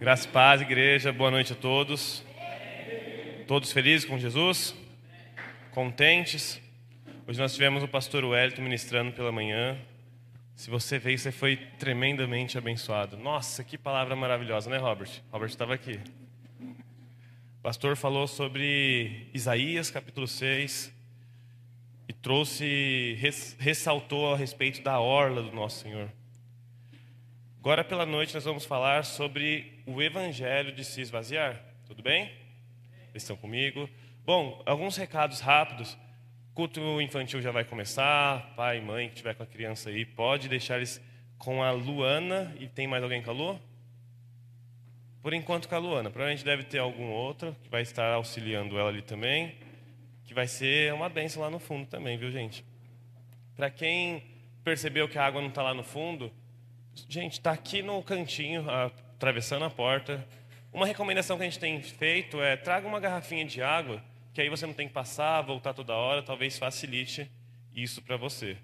Graça e paz, igreja. Boa noite a todos. Todos felizes com Jesus? Contentes? Hoje nós tivemos o pastor Wellington ministrando pela manhã. Se você veio, você foi tremendamente abençoado. Nossa, que palavra maravilhosa, né, Robert? Robert estava aqui. O pastor falou sobre Isaías, capítulo 6, e trouxe, ressaltou a respeito da orla do nosso Senhor. Agora pela noite nós vamos falar sobre o evangelho de se esvaziar. Tudo bem? Eles estão comigo? Bom, alguns recados rápidos. Culto infantil já vai começar. Pai mãe que estiver com a criança aí, pode deixar eles com a Luana. E tem mais alguém com a Lu? Por enquanto com a Luana. Provavelmente deve ter algum outro que vai estar auxiliando ela ali também. Que vai ser uma benção lá no fundo também, viu, gente? Para quem percebeu que a água não está lá no fundo, Gente, está aqui no cantinho, atravessando a porta. Uma recomendação que a gente tem feito é traga uma garrafinha de água, que aí você não tem que passar, voltar toda hora, talvez facilite isso para você.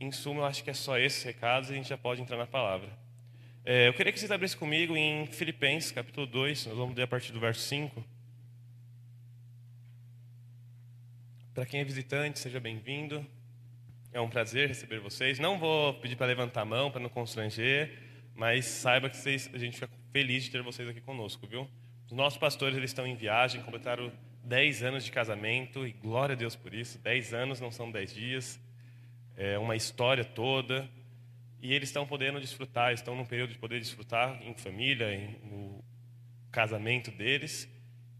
Em suma, eu acho que é só esses recados e a gente já pode entrar na palavra. É, eu queria que vocês abrissem comigo em Filipenses, capítulo 2, nós vamos ler a partir do verso 5. Para quem é visitante, seja bem-vindo. É um prazer receber vocês. Não vou pedir para levantar a mão para não constranger, mas saiba que vocês, a gente fica feliz de ter vocês aqui conosco, viu? Os nossos pastores eles estão em viagem, completaram 10 anos de casamento e glória a Deus por isso. 10 anos não são 10 dias, é uma história toda. E eles estão podendo desfrutar, estão num período de poder desfrutar em família, em, no casamento deles.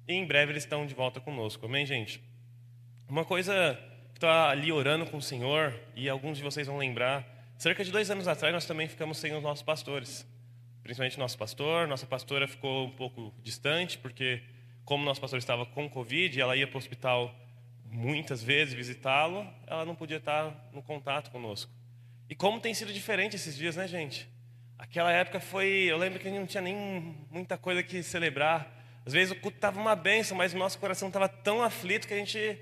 E em breve eles estão de volta conosco. Amém, gente? Uma coisa está ali orando com o Senhor, e alguns de vocês vão lembrar, cerca de dois anos atrás nós também ficamos sem os nossos pastores. Principalmente nosso pastor, nossa pastora ficou um pouco distante, porque como nosso pastor estava com Covid, ela ia para o hospital muitas vezes visitá-lo, ela não podia estar no contato conosco. E como tem sido diferente esses dias, né, gente? Aquela época foi, eu lembro que não tinha nem muita coisa que celebrar. Às vezes o culto estava uma benção, mas o nosso coração estava tão aflito que a gente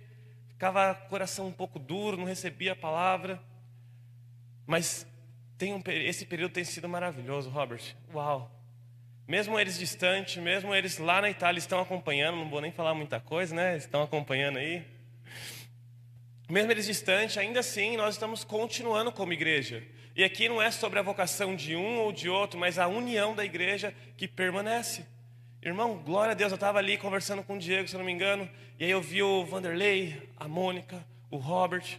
ficava coração um pouco duro, não recebia a palavra. Mas tem um, esse período tem sido maravilhoso, Robert. Uau! Mesmo eles distantes, mesmo eles lá na Itália estão acompanhando, não vou nem falar muita coisa, né? Estão acompanhando aí. Mesmo eles distantes, ainda assim nós estamos continuando como igreja. E aqui não é sobre a vocação de um ou de outro, mas a união da igreja que permanece. Irmão, glória a Deus, eu estava ali conversando com o Diego, se eu não me engano, e aí eu vi o Vanderlei, a Mônica, o Robert,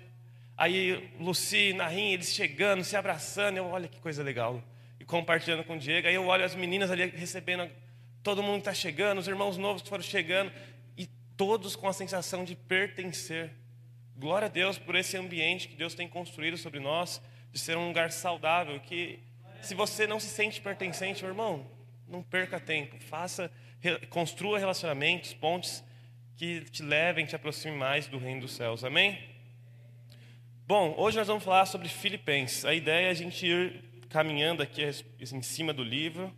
aí Luci, Narim, eles chegando, se abraçando, eu olha que coisa legal, e compartilhando com o Diego, aí eu olho as meninas ali recebendo, todo mundo está chegando, os irmãos novos que foram chegando, e todos com a sensação de pertencer. Glória a Deus por esse ambiente que Deus tem construído sobre nós, de ser um lugar saudável, que se você não se sente pertencente, meu irmão, não perca tempo, faça, construa relacionamentos, pontes que te levem, te aproximem mais do reino dos céus. Amém? Bom, hoje nós vamos falar sobre Filipenses. A ideia é a gente ir caminhando aqui em cima do livro.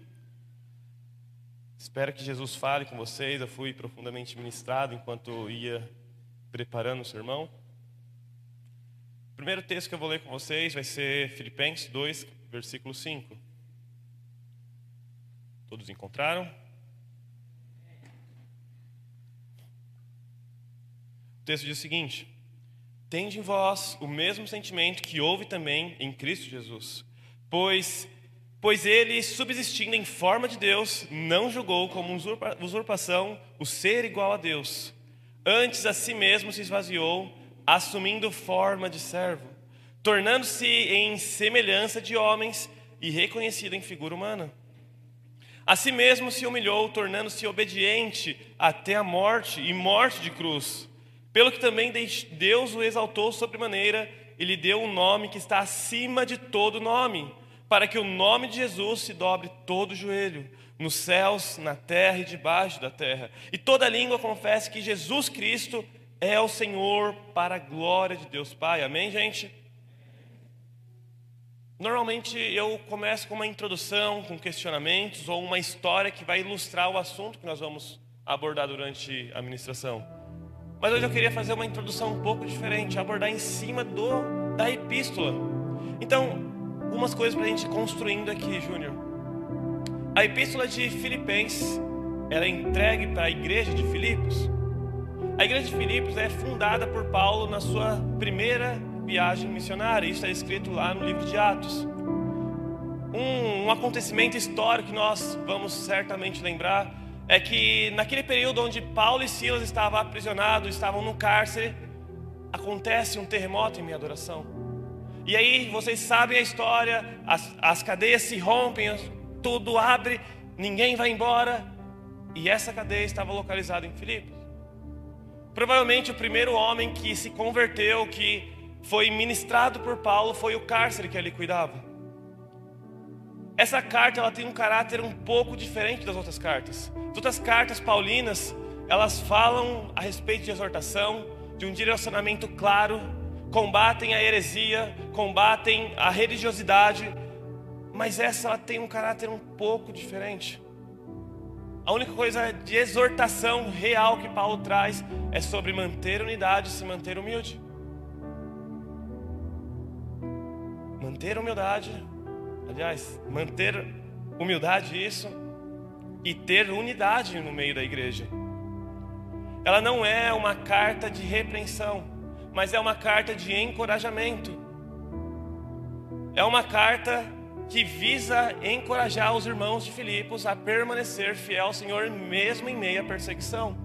Espero que Jesus fale com vocês. Eu fui profundamente ministrado enquanto ia preparando o sermão. O primeiro texto que eu vou ler com vocês vai ser Filipenses 2, versículo 5. Todos encontraram? O texto diz o seguinte: Tende em vós o mesmo sentimento que houve também em Cristo Jesus, pois pois ele, subsistindo em forma de Deus, não julgou como usurpação o ser igual a Deus. Antes a si mesmo se esvaziou, assumindo forma de servo, tornando-se em semelhança de homens e reconhecido em figura humana. A si mesmo se humilhou, tornando-se obediente até a morte e morte de cruz. Pelo que também Deus o exaltou sobremaneira e lhe deu um nome que está acima de todo nome, para que o nome de Jesus se dobre todo o joelho, nos céus, na terra e debaixo da terra, e toda língua confesse que Jesus Cristo é o Senhor para a glória de Deus Pai. Amém, gente? Normalmente eu começo com uma introdução, com questionamentos ou uma história que vai ilustrar o assunto que nós vamos abordar durante a ministração. Mas hoje eu queria fazer uma introdução um pouco diferente, abordar em cima do da epístola. Então, algumas coisas para a gente construindo aqui, Júnior. A epístola de Filipenses, ela é entregue para a igreja de Filipos. A igreja de Filipos é fundada por Paulo na sua primeira viagem missionária. Isso está escrito lá no livro de Atos. Um, um acontecimento histórico que nós vamos certamente lembrar é que naquele período onde Paulo e Silas estavam aprisionados, estavam no cárcere, acontece um terremoto em minha adoração. E aí vocês sabem a história, as, as cadeias se rompem, tudo abre, ninguém vai embora, e essa cadeia estava localizada em Filipos. Provavelmente o primeiro homem que se converteu, que foi ministrado por Paulo, foi o cárcere que ele cuidava. Essa carta ela tem um caráter um pouco diferente das outras cartas. As outras cartas paulinas, elas falam a respeito de exortação, de um direcionamento claro, combatem a heresia, combatem a religiosidade, mas essa ela tem um caráter um pouco diferente. A única coisa de exortação real que Paulo traz é sobre manter unidade e se manter humilde. Manter humildade, aliás, manter humildade isso e ter unidade no meio da igreja. Ela não é uma carta de repreensão, mas é uma carta de encorajamento. É uma carta que visa encorajar os irmãos de Filipos a permanecer fiel ao Senhor mesmo em meio à perseguição.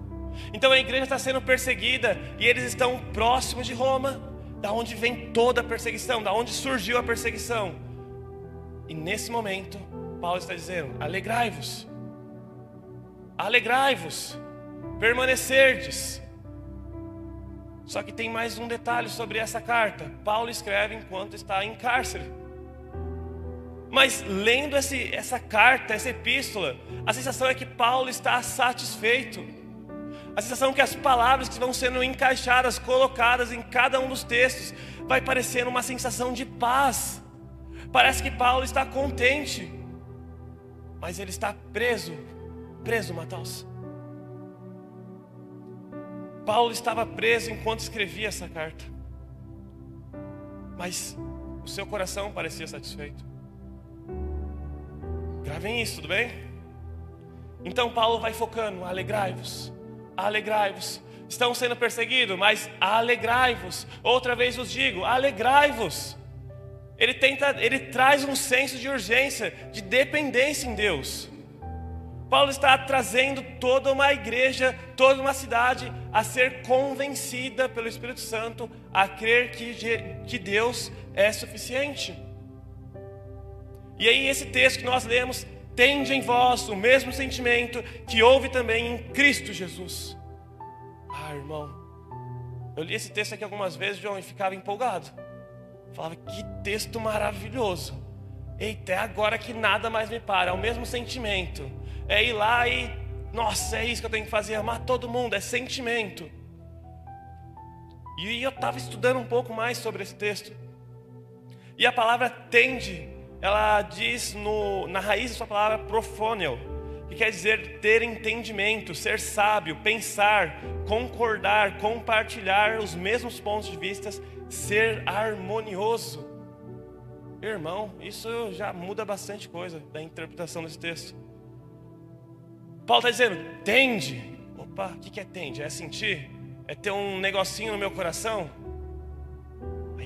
Então a igreja está sendo perseguida e eles estão próximos de Roma, da onde vem toda a perseguição, da onde surgiu a perseguição. E nesse momento, Paulo está dizendo: alegrai-vos, alegrai-vos, permanecerdes. Só que tem mais um detalhe sobre essa carta. Paulo escreve enquanto está em cárcere. Mas lendo esse, essa carta, essa epístola, a sensação é que Paulo está satisfeito. A sensação que as palavras que vão sendo encaixadas, colocadas em cada um dos textos, vai parecendo uma sensação de paz. Parece que Paulo está contente, mas ele está preso, preso, Matheus. Paulo estava preso enquanto escrevia essa carta, mas o seu coração parecia satisfeito. Gravem isso, tudo bem? Então Paulo vai focando, alegrai-vos, alegrai-vos. Estão sendo perseguidos, mas alegrai-vos. Outra vez os digo, alegrai-vos. Ele tenta, ele traz um senso de urgência, de dependência em Deus. Paulo está trazendo toda uma igreja, toda uma cidade a ser convencida pelo Espírito Santo a crer que, que Deus é suficiente. E aí, esse texto que nós lemos, tende em vós o mesmo sentimento que houve também em Cristo Jesus. Ah, irmão, eu li esse texto aqui algumas vezes, João, e ficava empolgado. Falava, que texto maravilhoso. Eita, é agora que nada mais me para, é o mesmo sentimento. É ir lá e, nossa, é isso que eu tenho que fazer, amar todo mundo, é sentimento. E eu estava estudando um pouco mais sobre esse texto. E a palavra tende ela diz no, na raiz da sua palavra profônio, que quer dizer ter entendimento, ser sábio, pensar, concordar, compartilhar os mesmos pontos de vista, ser harmonioso. Irmão, isso já muda bastante coisa da interpretação desse texto. Paulo está dizendo, tende. Opa, o que é tende? É sentir? É ter um negocinho no meu coração?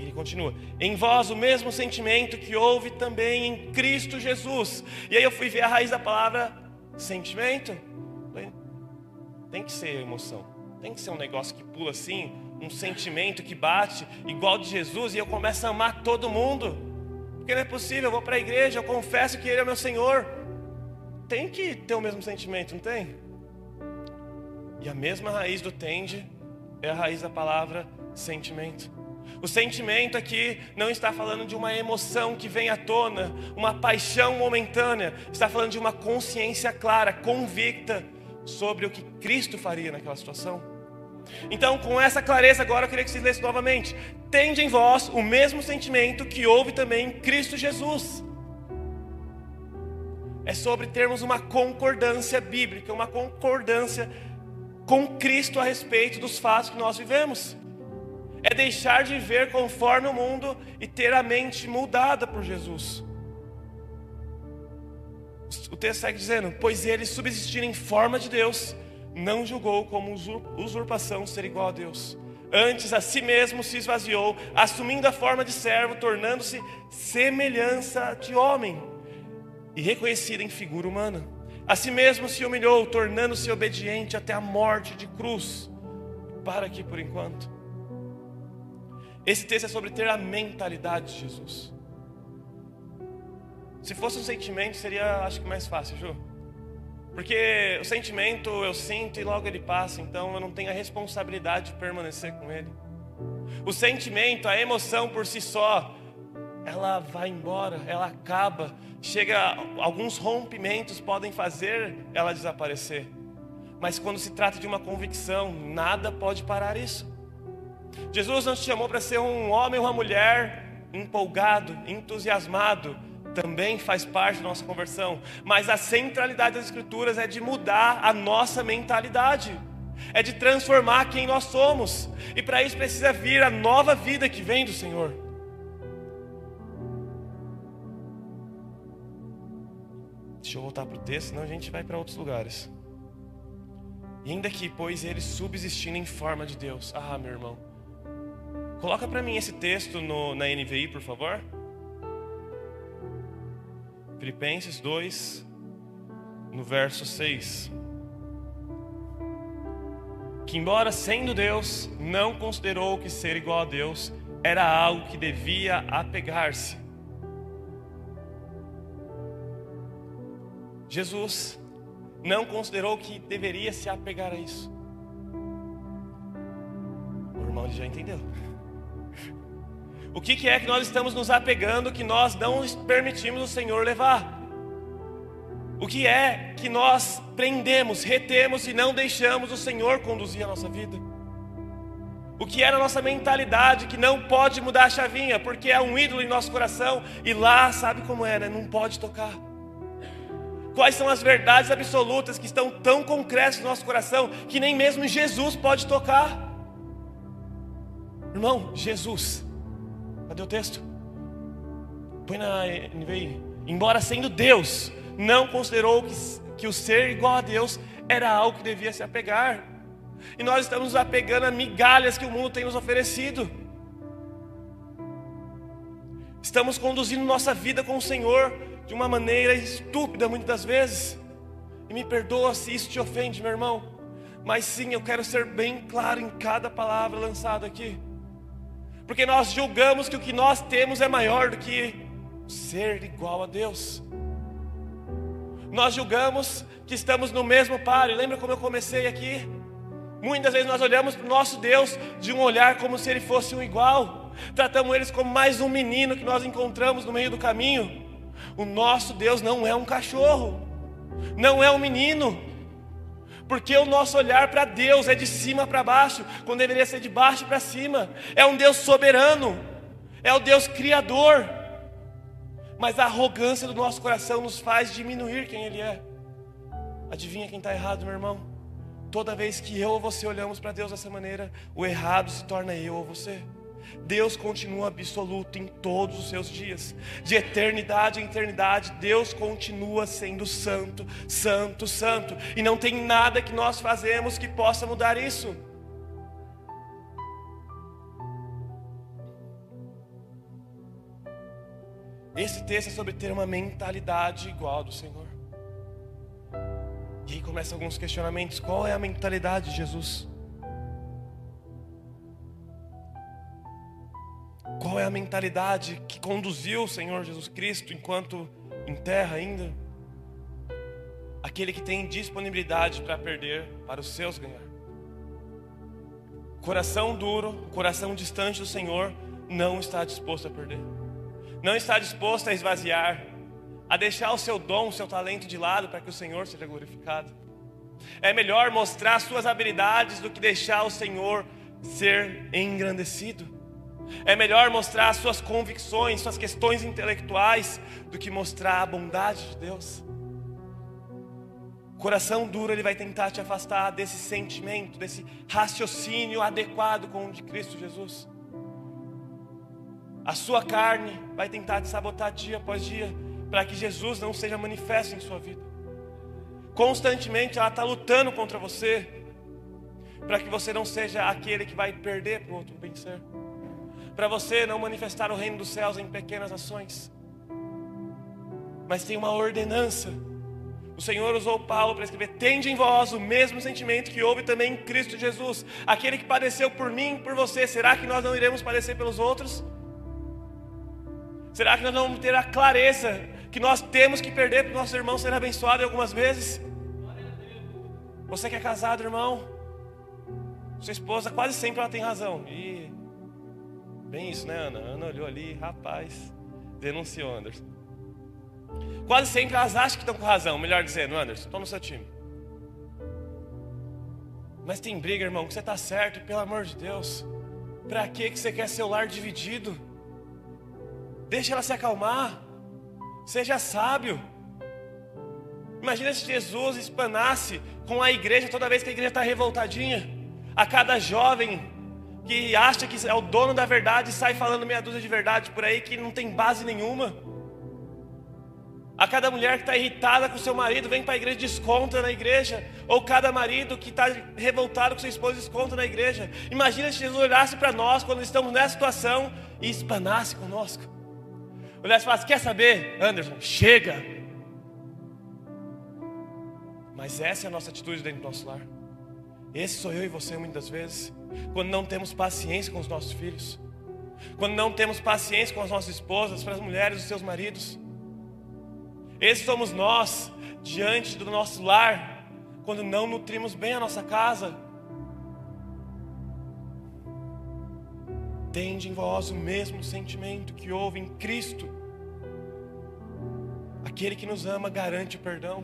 Ele continua: Em vós o mesmo sentimento que houve também em Cristo Jesus. E aí eu fui ver a raiz da palavra sentimento. Tem que ser emoção, tem que ser um negócio que pula assim, um sentimento que bate, igual de Jesus, e eu começo a amar todo mundo. Porque não é possível, eu vou para a igreja, eu confesso que Ele é meu Senhor. Tem que ter o mesmo sentimento, não tem? E a mesma raiz do tende é a raiz da palavra sentimento. O sentimento aqui não está falando de uma emoção que vem à tona, uma paixão momentânea, está falando de uma consciência clara, convicta sobre o que Cristo faria naquela situação. Então, com essa clareza, agora eu queria que vocês lessem novamente. Tende em vós o mesmo sentimento que houve também em Cristo Jesus. É sobre termos uma concordância bíblica, uma concordância com Cristo a respeito dos fatos que nós vivemos é deixar de viver conforme o mundo e ter a mente mudada por Jesus. O texto segue dizendo: Pois ele, subsistindo em forma de Deus, não julgou como usurpação ser igual a Deus. Antes a si mesmo se esvaziou, assumindo a forma de servo, tornando-se semelhança de homem e reconhecido em figura humana. A si mesmo se humilhou, tornando-se obediente até a morte de cruz. Para aqui por enquanto. Esse texto é sobre ter a mentalidade de Jesus. Se fosse um sentimento, seria acho que mais fácil, Ju. Porque o sentimento eu sinto e logo ele passa, então eu não tenho a responsabilidade de permanecer com ele. O sentimento, a emoção por si só, ela vai embora, ela acaba, chega, alguns rompimentos podem fazer ela desaparecer. Mas quando se trata de uma convicção, nada pode parar isso. Jesus não te chamou para ser um homem ou uma mulher empolgado, entusiasmado, também faz parte da nossa conversão, mas a centralidade das Escrituras é de mudar a nossa mentalidade, é de transformar quem nós somos, e para isso precisa vir a nova vida que vem do Senhor. Deixa eu voltar para o texto, senão a gente vai para outros lugares. E ainda que, pois ele subsistindo em forma de Deus. Ah, meu irmão. Coloca para mim esse texto no, na NVI, por favor. Filipenses 2, no verso 6. Que, embora sendo Deus, não considerou que ser igual a Deus era algo que devia apegar-se. Jesus não considerou que deveria se apegar a isso. O irmão já entendeu. O que, que é que nós estamos nos apegando que nós não permitimos o Senhor levar? O que é que nós prendemos, retemos e não deixamos o Senhor conduzir a nossa vida? O que é a nossa mentalidade que não pode mudar a chavinha, porque é um ídolo em nosso coração e lá sabe como é, né? Não pode tocar. Quais são as verdades absolutas que estão tão concretas no nosso coração que nem mesmo Jesus pode tocar? Irmão, Jesus Cadê o texto? Põe na NVI. Embora sendo Deus, não considerou que, que o ser igual a Deus era algo que devia se apegar. E nós estamos nos apegando a migalhas que o mundo tem nos oferecido. Estamos conduzindo nossa vida com o Senhor de uma maneira estúpida muitas vezes. E me perdoa se isso te ofende, meu irmão. Mas sim, eu quero ser bem claro em cada palavra lançada aqui porque nós julgamos que o que nós temos é maior do que ser igual a Deus. Nós julgamos que estamos no mesmo páreo. Lembra como eu comecei aqui? Muitas vezes nós olhamos para o nosso Deus de um olhar como se ele fosse um igual. Tratamos eles como mais um menino que nós encontramos no meio do caminho. O nosso Deus não é um cachorro, não é um menino, porque o nosso olhar para Deus é de cima para baixo, quando deveria ser de baixo para cima. É um Deus soberano, é o Deus criador. Mas a arrogância do nosso coração nos faz diminuir quem Ele é. Adivinha quem está errado, meu irmão? Toda vez que eu ou você olhamos para Deus dessa maneira, o errado se torna eu ou você. Deus continua absoluto em todos os seus dias, de eternidade em eternidade, Deus continua sendo santo, santo, santo, e não tem nada que nós fazemos que possa mudar isso. Esse texto é sobre ter uma mentalidade igual do Senhor. E aí começam alguns questionamentos: qual é a mentalidade de Jesus? Qual é a mentalidade que conduziu o Senhor Jesus Cristo enquanto em terra ainda? Aquele que tem disponibilidade para perder, para os seus ganhar. Coração duro, coração distante do Senhor, não está disposto a perder. Não está disposto a esvaziar, a deixar o seu dom, o seu talento de lado para que o Senhor seja glorificado. É melhor mostrar suas habilidades do que deixar o Senhor ser engrandecido. É melhor mostrar suas convicções, suas questões intelectuais, do que mostrar a bondade de Deus. Coração duro, ele vai tentar te afastar desse sentimento, desse raciocínio adequado com o de Cristo Jesus. A sua carne vai tentar te sabotar dia após dia, para que Jesus não seja manifesto em sua vida. Constantemente ela está lutando contra você, para que você não seja aquele que vai perder para o outro vencer, para você não manifestar o reino dos céus em pequenas ações, mas tem uma ordenança. O Senhor usou Paulo para escrever: Tende em vós o mesmo sentimento que houve também em Cristo Jesus, aquele que padeceu por mim por você. Será que nós não iremos padecer pelos outros? Será que nós não vamos ter a clareza que nós temos que perder para os nossos irmãos serem abençoados algumas vezes? Você que é casado, irmão, sua esposa quase sempre ela tem razão. E bem isso, né, Ana? Ana olhou ali, rapaz, denunciou Anderson. Quase sempre elas acham que estão com razão, melhor dizendo, Anderson, estou no seu time. Mas tem briga, irmão, que você está certo, pelo amor de Deus. Para que você quer seu lar dividido? Deixa ela se acalmar. Seja sábio. Imagina se Jesus espanasse com a igreja toda vez que a igreja está revoltadinha. A cada jovem que acha que é o dono da verdade e sai falando meia dúzia de verdade por aí que não tem base nenhuma. A cada mulher que está irritada com seu marido vem para a igreja e desconta na igreja. Ou cada marido que está revoltado com sua esposa desconta na igreja. Imagina se Jesus olhasse para nós quando estamos nessa situação e espanasse conosco. Olhasse e falasse: Quer saber, Anderson? Chega. Mas essa é a nossa atitude dentro do nosso lar. Esse sou eu e você muitas vezes. Quando não temos paciência com os nossos filhos. Quando não temos paciência com as nossas esposas, para as mulheres, os seus maridos. Esses somos nós diante do nosso lar, quando não nutrimos bem a nossa casa. Tende em vós o mesmo sentimento que houve em Cristo. Aquele que nos ama garante o perdão.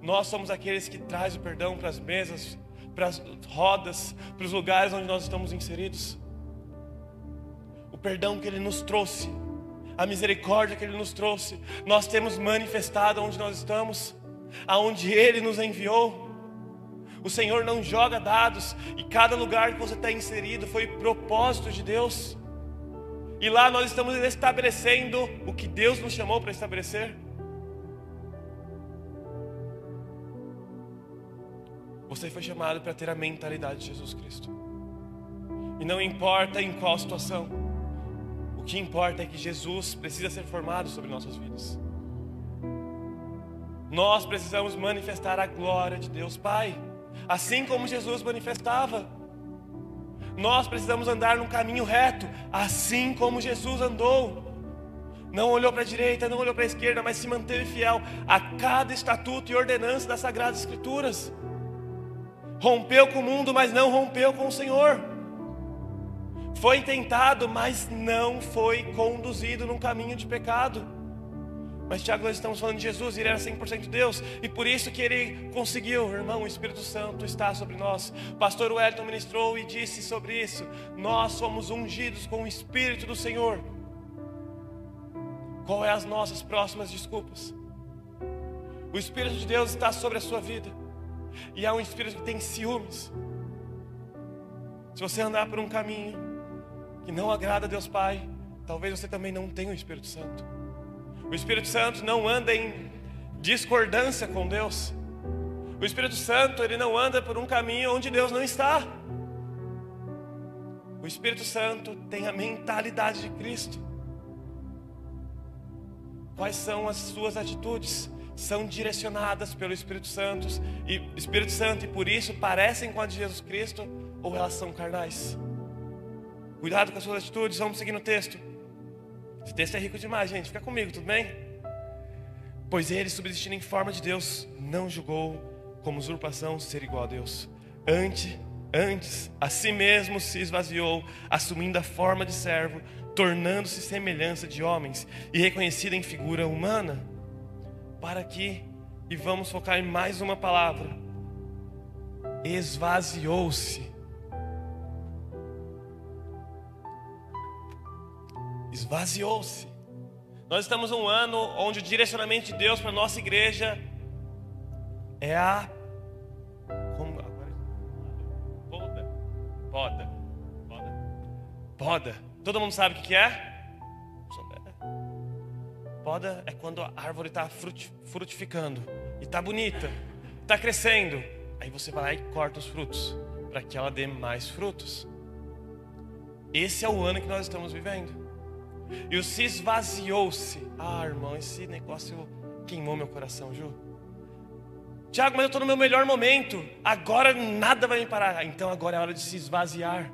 Nós somos aqueles que traz o perdão para as mesas, para as rodas, para os lugares onde nós estamos inseridos. O perdão que Ele nos trouxe, a misericórdia que Ele nos trouxe, nós temos manifestado onde nós estamos, aonde Ele nos enviou. O Senhor não joga dados, e cada lugar que você está inserido foi propósito de Deus. E lá nós estamos estabelecendo o que Deus nos chamou para estabelecer. Você foi chamado para ter a mentalidade de Jesus Cristo. E não importa em qual situação, o que importa é que Jesus precisa ser formado sobre nossas vidas. Nós precisamos manifestar a glória de Deus Pai assim como Jesus manifestava. Nós precisamos andar num caminho reto, assim como Jesus andou. Não olhou para a direita, não olhou para a esquerda, mas se manteve fiel a cada estatuto e ordenança das Sagradas Escrituras. Rompeu com o mundo, mas não rompeu com o Senhor. Foi tentado, mas não foi conduzido num caminho de pecado. Mas Tiago, nós estamos falando de Jesus, ele era 100% Deus, e por isso que ele conseguiu, irmão, o Espírito Santo está sobre nós. pastor Wellington ministrou e disse sobre isso: nós somos ungidos com o Espírito do Senhor. Qual é as nossas próximas desculpas? O Espírito de Deus está sobre a sua vida, e é um Espírito que tem ciúmes. Se você andar por um caminho que não agrada a Deus Pai, talvez você também não tenha o Espírito Santo. O Espírito Santo não anda em discordância com Deus. O Espírito Santo, ele não anda por um caminho onde Deus não está. O Espírito Santo tem a mentalidade de Cristo. Quais são as suas atitudes? São direcionadas pelo Espírito Santo e Espírito Santo e por isso parecem com a de Jesus Cristo ou elas são carnais. Cuidado com as suas atitudes, vamos seguir no texto. Esse texto é rico demais, gente. Fica comigo, tudo bem? Pois ele, subsistindo em forma de Deus, não julgou como usurpação ser igual a Deus. Antes, antes, a si mesmo se esvaziou, assumindo a forma de servo, tornando-se semelhança de homens e reconhecido em figura humana. Para que, e vamos focar em mais uma palavra, esvaziou-se esvaziou-se. Nós estamos um ano onde o direcionamento de Deus para nossa igreja é a. Como, poda. Poda. Poda. Poda. Todo mundo sabe o que é? Poda é quando a árvore está frutificando e está bonita, está crescendo. Aí você vai lá e corta os frutos para que ela dê mais frutos. Esse é o ano que nós estamos vivendo. E o se esvaziou-se. Ah, irmão, esse negócio queimou meu coração, Ju. Tiago, mas eu estou no meu melhor momento. Agora nada vai me parar. Então agora é hora de se esvaziar.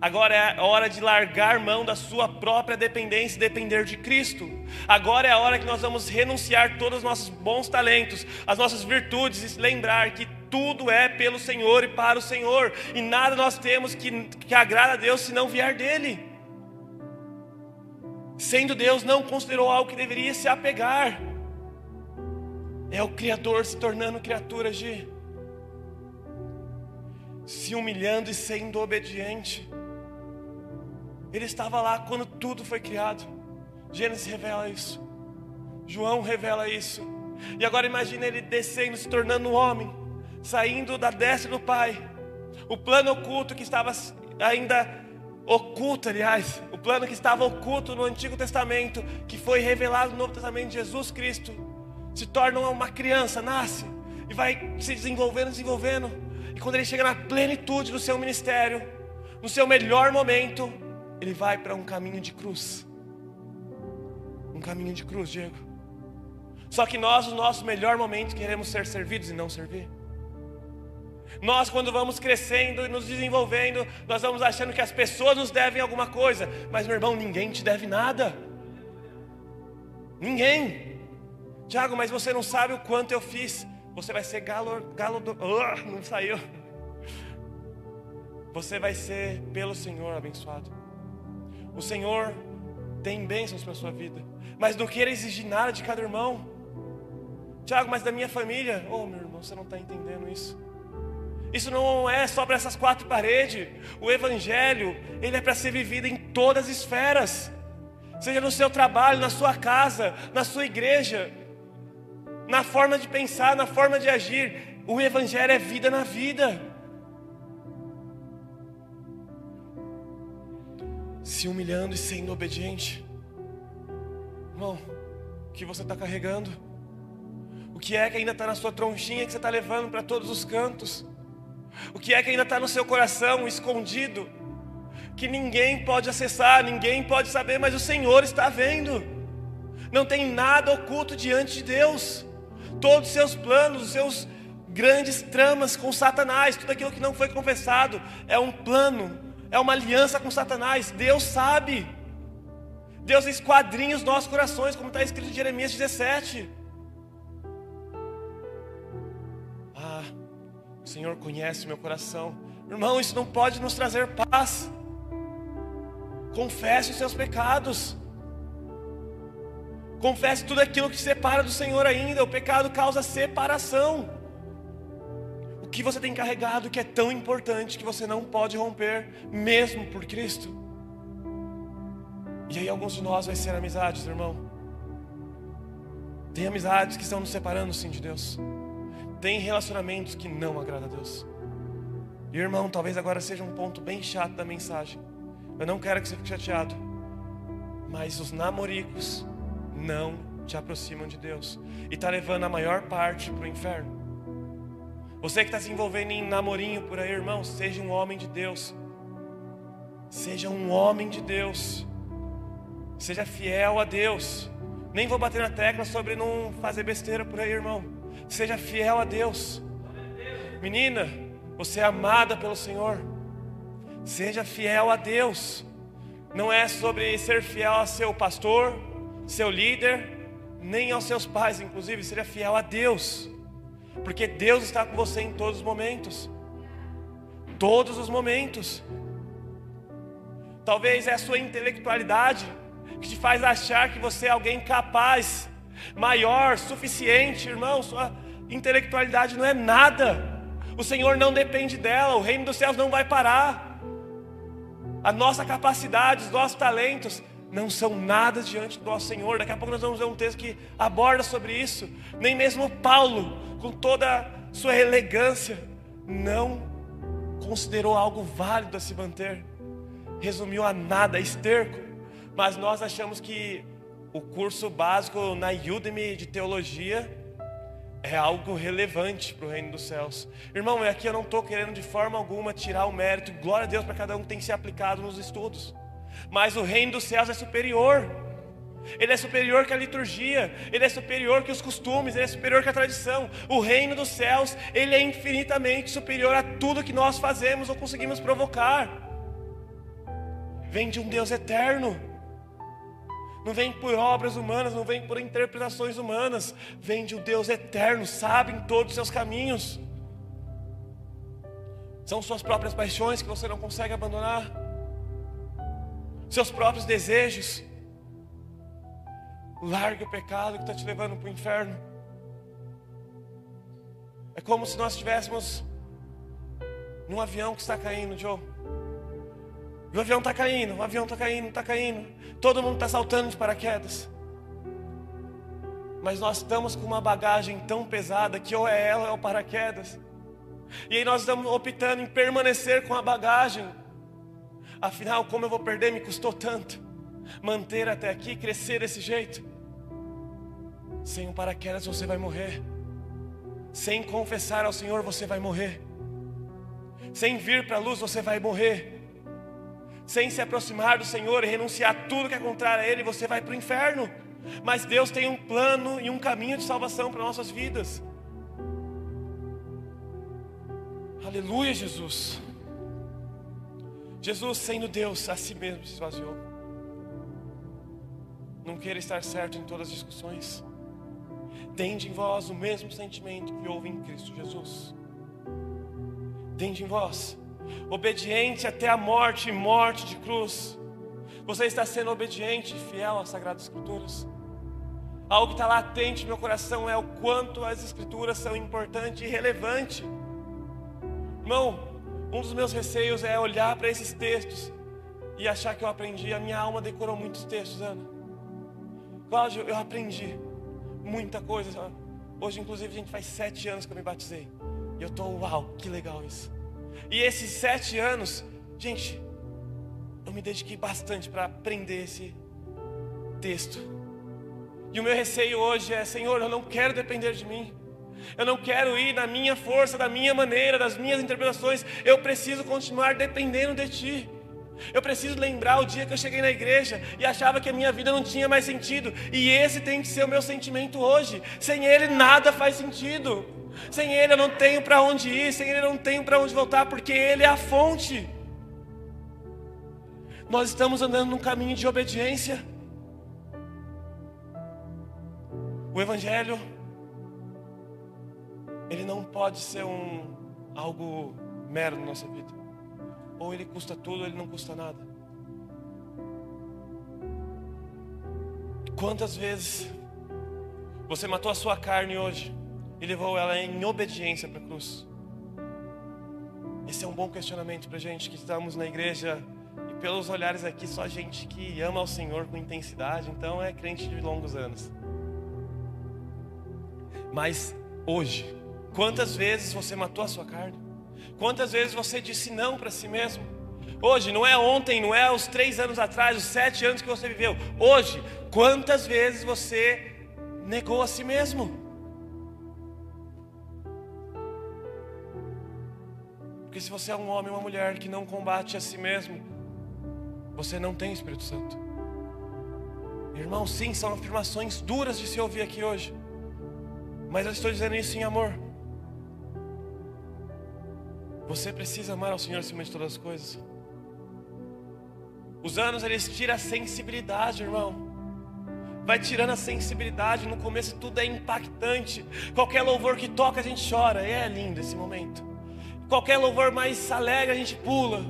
Agora é a hora de largar mão da sua própria dependência e depender de Cristo. Agora é a hora que nós vamos renunciar todos os nossos bons talentos, as nossas virtudes e lembrar que tudo é pelo Senhor e para o Senhor, e nada nós temos que, que agrada a Deus se não vier dele. Sendo Deus, não considerou algo que deveria se apegar, é o Criador se tornando criatura de se humilhando e sendo obediente. Ele estava lá quando tudo foi criado. Gênesis revela isso. João revela isso. E agora imagine ele descendo, se tornando um homem, saindo da destra do Pai. O plano oculto que estava ainda oculto, aliás, o plano que estava oculto no Antigo Testamento, que foi revelado no Novo Testamento, Jesus Cristo, se torna uma criança, nasce e vai se desenvolvendo, desenvolvendo. E quando ele chega na plenitude do seu ministério, no seu melhor momento, ele vai para um caminho de cruz. Um caminho de cruz, Diego. Só que nós, no nosso melhor momento, queremos ser servidos e não servir. Nós, quando vamos crescendo e nos desenvolvendo, nós vamos achando que as pessoas nos devem alguma coisa, mas meu irmão, ninguém te deve nada. Ninguém. Tiago, mas você não sabe o quanto eu fiz. Você vai ser galo, galo do. Uh, não saiu. Você vai ser pelo Senhor abençoado. O Senhor tem bênçãos para a sua vida. Mas não queira exigir nada de cada irmão. Tiago, mas da minha família. Oh, meu irmão, você não está entendendo isso. Isso não é só para essas quatro paredes. O Evangelho, ele é para ser vivido em todas as esferas. Seja no seu trabalho, na sua casa, na sua igreja, na forma de pensar, na forma de agir. O Evangelho é vida na vida. Se humilhando e sendo obediente. Irmão, o que você está carregando? O que é que ainda está na sua tronchinha que você está levando para todos os cantos? O que é que ainda está no seu coração escondido? Que ninguém pode acessar, ninguém pode saber, mas o Senhor está vendo. Não tem nada oculto diante de Deus. Todos os seus planos, os seus grandes tramas com Satanás, tudo aquilo que não foi confessado, é um plano é uma aliança com Satanás. Deus sabe. Deus esquadrinha os nossos corações, como está escrito em Jeremias 17. Ah, o Senhor conhece meu coração. Irmão, isso não pode nos trazer paz. Confesse os seus pecados. Confesse tudo aquilo que separa do Senhor ainda. O pecado causa separação. O que você tem carregado que é tão importante que você não pode romper, mesmo por Cristo? E aí, alguns de nós vai ser amizades, irmão. Tem amizades que estão nos separando, sim, de Deus. Tem relacionamentos que não agradam a Deus. E irmão, talvez agora seja um ponto bem chato da mensagem. Eu não quero que você fique chateado. Mas os namoricos não te aproximam de Deus. E está levando a maior parte para o inferno. Você que está se envolvendo em namorinho por aí, irmão, seja um homem de Deus. Seja um homem de Deus. Seja fiel a Deus. Nem vou bater na tecla sobre não fazer besteira por aí, irmão. Seja fiel a Deus. Menina, você é amada pelo Senhor. Seja fiel a Deus. Não é sobre ser fiel a seu pastor, seu líder, nem aos seus pais, inclusive. Seja fiel a Deus porque Deus está com você em todos os momentos. Todos os momentos. Talvez é a sua intelectualidade que te faz achar que você é alguém capaz, maior, suficiente, irmão. Sua intelectualidade não é nada. O Senhor não depende dela, o reino dos céus não vai parar. A nossa capacidade, os nossos talentos não são nada diante do nosso Senhor. Daqui a pouco nós vamos ver um texto que aborda sobre isso. Nem mesmo Paulo, com toda sua elegância, não considerou algo válido a se manter. Resumiu a nada, a esterco. Mas nós achamos que o curso básico na Udemy de teologia é algo relevante para o reino dos céus. Irmão, aqui eu não estou querendo de forma alguma tirar o mérito, glória a Deus para cada um que tem se aplicado nos estudos. Mas o reino dos céus é superior. Ele é superior que a liturgia, ele é superior que os costumes, ele é superior que a tradição. O reino dos céus, ele é infinitamente superior a tudo que nós fazemos ou conseguimos provocar. Vem de um Deus eterno. Não vem por obras humanas, não vem por interpretações humanas, vem de um Deus eterno, sabe em todos os seus caminhos. São suas próprias paixões que você não consegue abandonar, seus próprios desejos. Largue o pecado que está te levando para o inferno. É como se nós estivéssemos num avião que está caindo, Joe. O avião está caindo, o avião está caindo, está caindo. Todo mundo está saltando de paraquedas. Mas nós estamos com uma bagagem tão pesada que ou é ela ou é o paraquedas. E aí nós estamos optando em permanecer com a bagagem. Afinal, como eu vou perder? Me custou tanto manter até aqui, crescer desse jeito. Sem um paraquedas você vai morrer. Sem confessar ao Senhor você vai morrer. Sem vir para a luz você vai morrer. Sem se aproximar do Senhor e renunciar a tudo que é contrário a Ele, você vai para o inferno. Mas Deus tem um plano e um caminho de salvação para nossas vidas. Aleluia, Jesus. Jesus, sendo Deus, a si mesmo se esvaziou. Não queira estar certo em todas as discussões. Tende em vós o mesmo sentimento que houve em Cristo Jesus. Tende em vós, obediente até a morte e morte de cruz. Você está sendo obediente e fiel às Sagradas Escrituras. Algo que está latente no meu coração é o quanto as Escrituras são importantes e relevantes. Irmão, um dos meus receios é olhar para esses textos e achar que eu aprendi. A minha alma decorou muitos textos, Ana. Cláudio, eu aprendi muita coisa. Hoje, inclusive, gente faz sete anos que eu me batizei. E eu estou, uau, que legal isso. E esses sete anos, gente, eu me dediquei bastante para aprender esse texto. E o meu receio hoje é, Senhor, eu não quero depender de mim. Eu não quero ir na minha força, da minha maneira, das minhas interpretações. Eu preciso continuar dependendo de Ti. Eu preciso lembrar o dia que eu cheguei na igreja e achava que a minha vida não tinha mais sentido. E esse tem que ser o meu sentimento hoje. Sem Ele nada faz sentido. Sem Ele eu não tenho para onde ir, sem Ele eu não tenho para onde voltar, porque Ele é a fonte. Nós estamos andando num caminho de obediência. O Evangelho, ele não pode ser um algo mero na nossa vida. Ou ele custa tudo, ou ele não custa nada. Quantas vezes você matou a sua carne hoje e levou ela em obediência para a cruz? Esse é um bom questionamento para gente que estamos na igreja e pelos olhares aqui só gente que ama ao Senhor com intensidade, então é crente de longos anos. Mas hoje, quantas vezes você matou a sua carne? Quantas vezes você disse não para si mesmo? Hoje, não é ontem, não é os três anos atrás, os sete anos que você viveu. Hoje, quantas vezes você negou a si mesmo? Porque se você é um homem ou uma mulher que não combate a si mesmo, você não tem Espírito Santo. Irmão, sim, são afirmações duras de se ouvir aqui hoje. Mas eu estou dizendo isso em amor. Você precisa amar ao Senhor acima de todas as coisas. Os anos eles tiram a sensibilidade, irmão. Vai tirando a sensibilidade. No começo tudo é impactante. Qualquer louvor que toca a gente chora. É lindo esse momento. Qualquer louvor mais alegre a gente pula.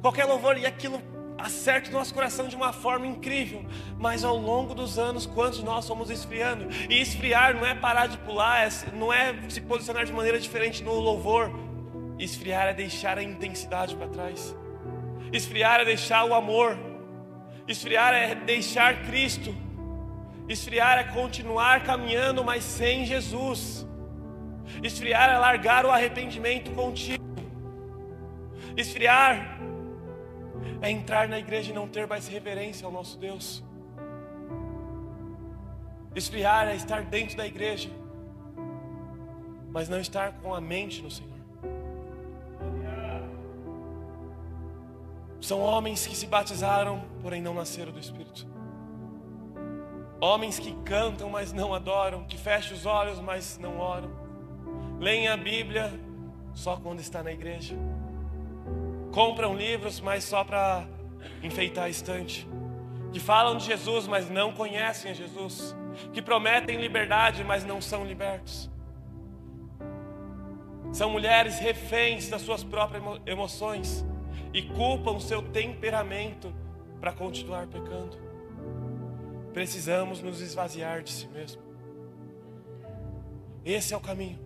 Qualquer louvor e aquilo acerta o nosso coração de uma forma incrível. Mas ao longo dos anos, quantos nós fomos esfriando? E esfriar não é parar de pular, é não é se posicionar de maneira diferente no louvor Esfriar é deixar a intensidade para trás. Esfriar é deixar o amor. Esfriar é deixar Cristo. Esfriar é continuar caminhando, mas sem Jesus. Esfriar é largar o arrependimento contigo. Esfriar é entrar na igreja e não ter mais reverência ao nosso Deus. Esfriar é estar dentro da igreja, mas não estar com a mente no Senhor. São homens que se batizaram, porém não nasceram do Espírito. Homens que cantam, mas não adoram, que fecham os olhos, mas não oram. Leem a Bíblia só quando está na igreja. Compram livros, mas só para enfeitar a estante. Que falam de Jesus, mas não conhecem a Jesus. Que prometem liberdade, mas não são libertos. São mulheres reféns das suas próprias emoções e culpam o seu temperamento para continuar pecando. Precisamos nos esvaziar de si mesmo. Esse é o caminho.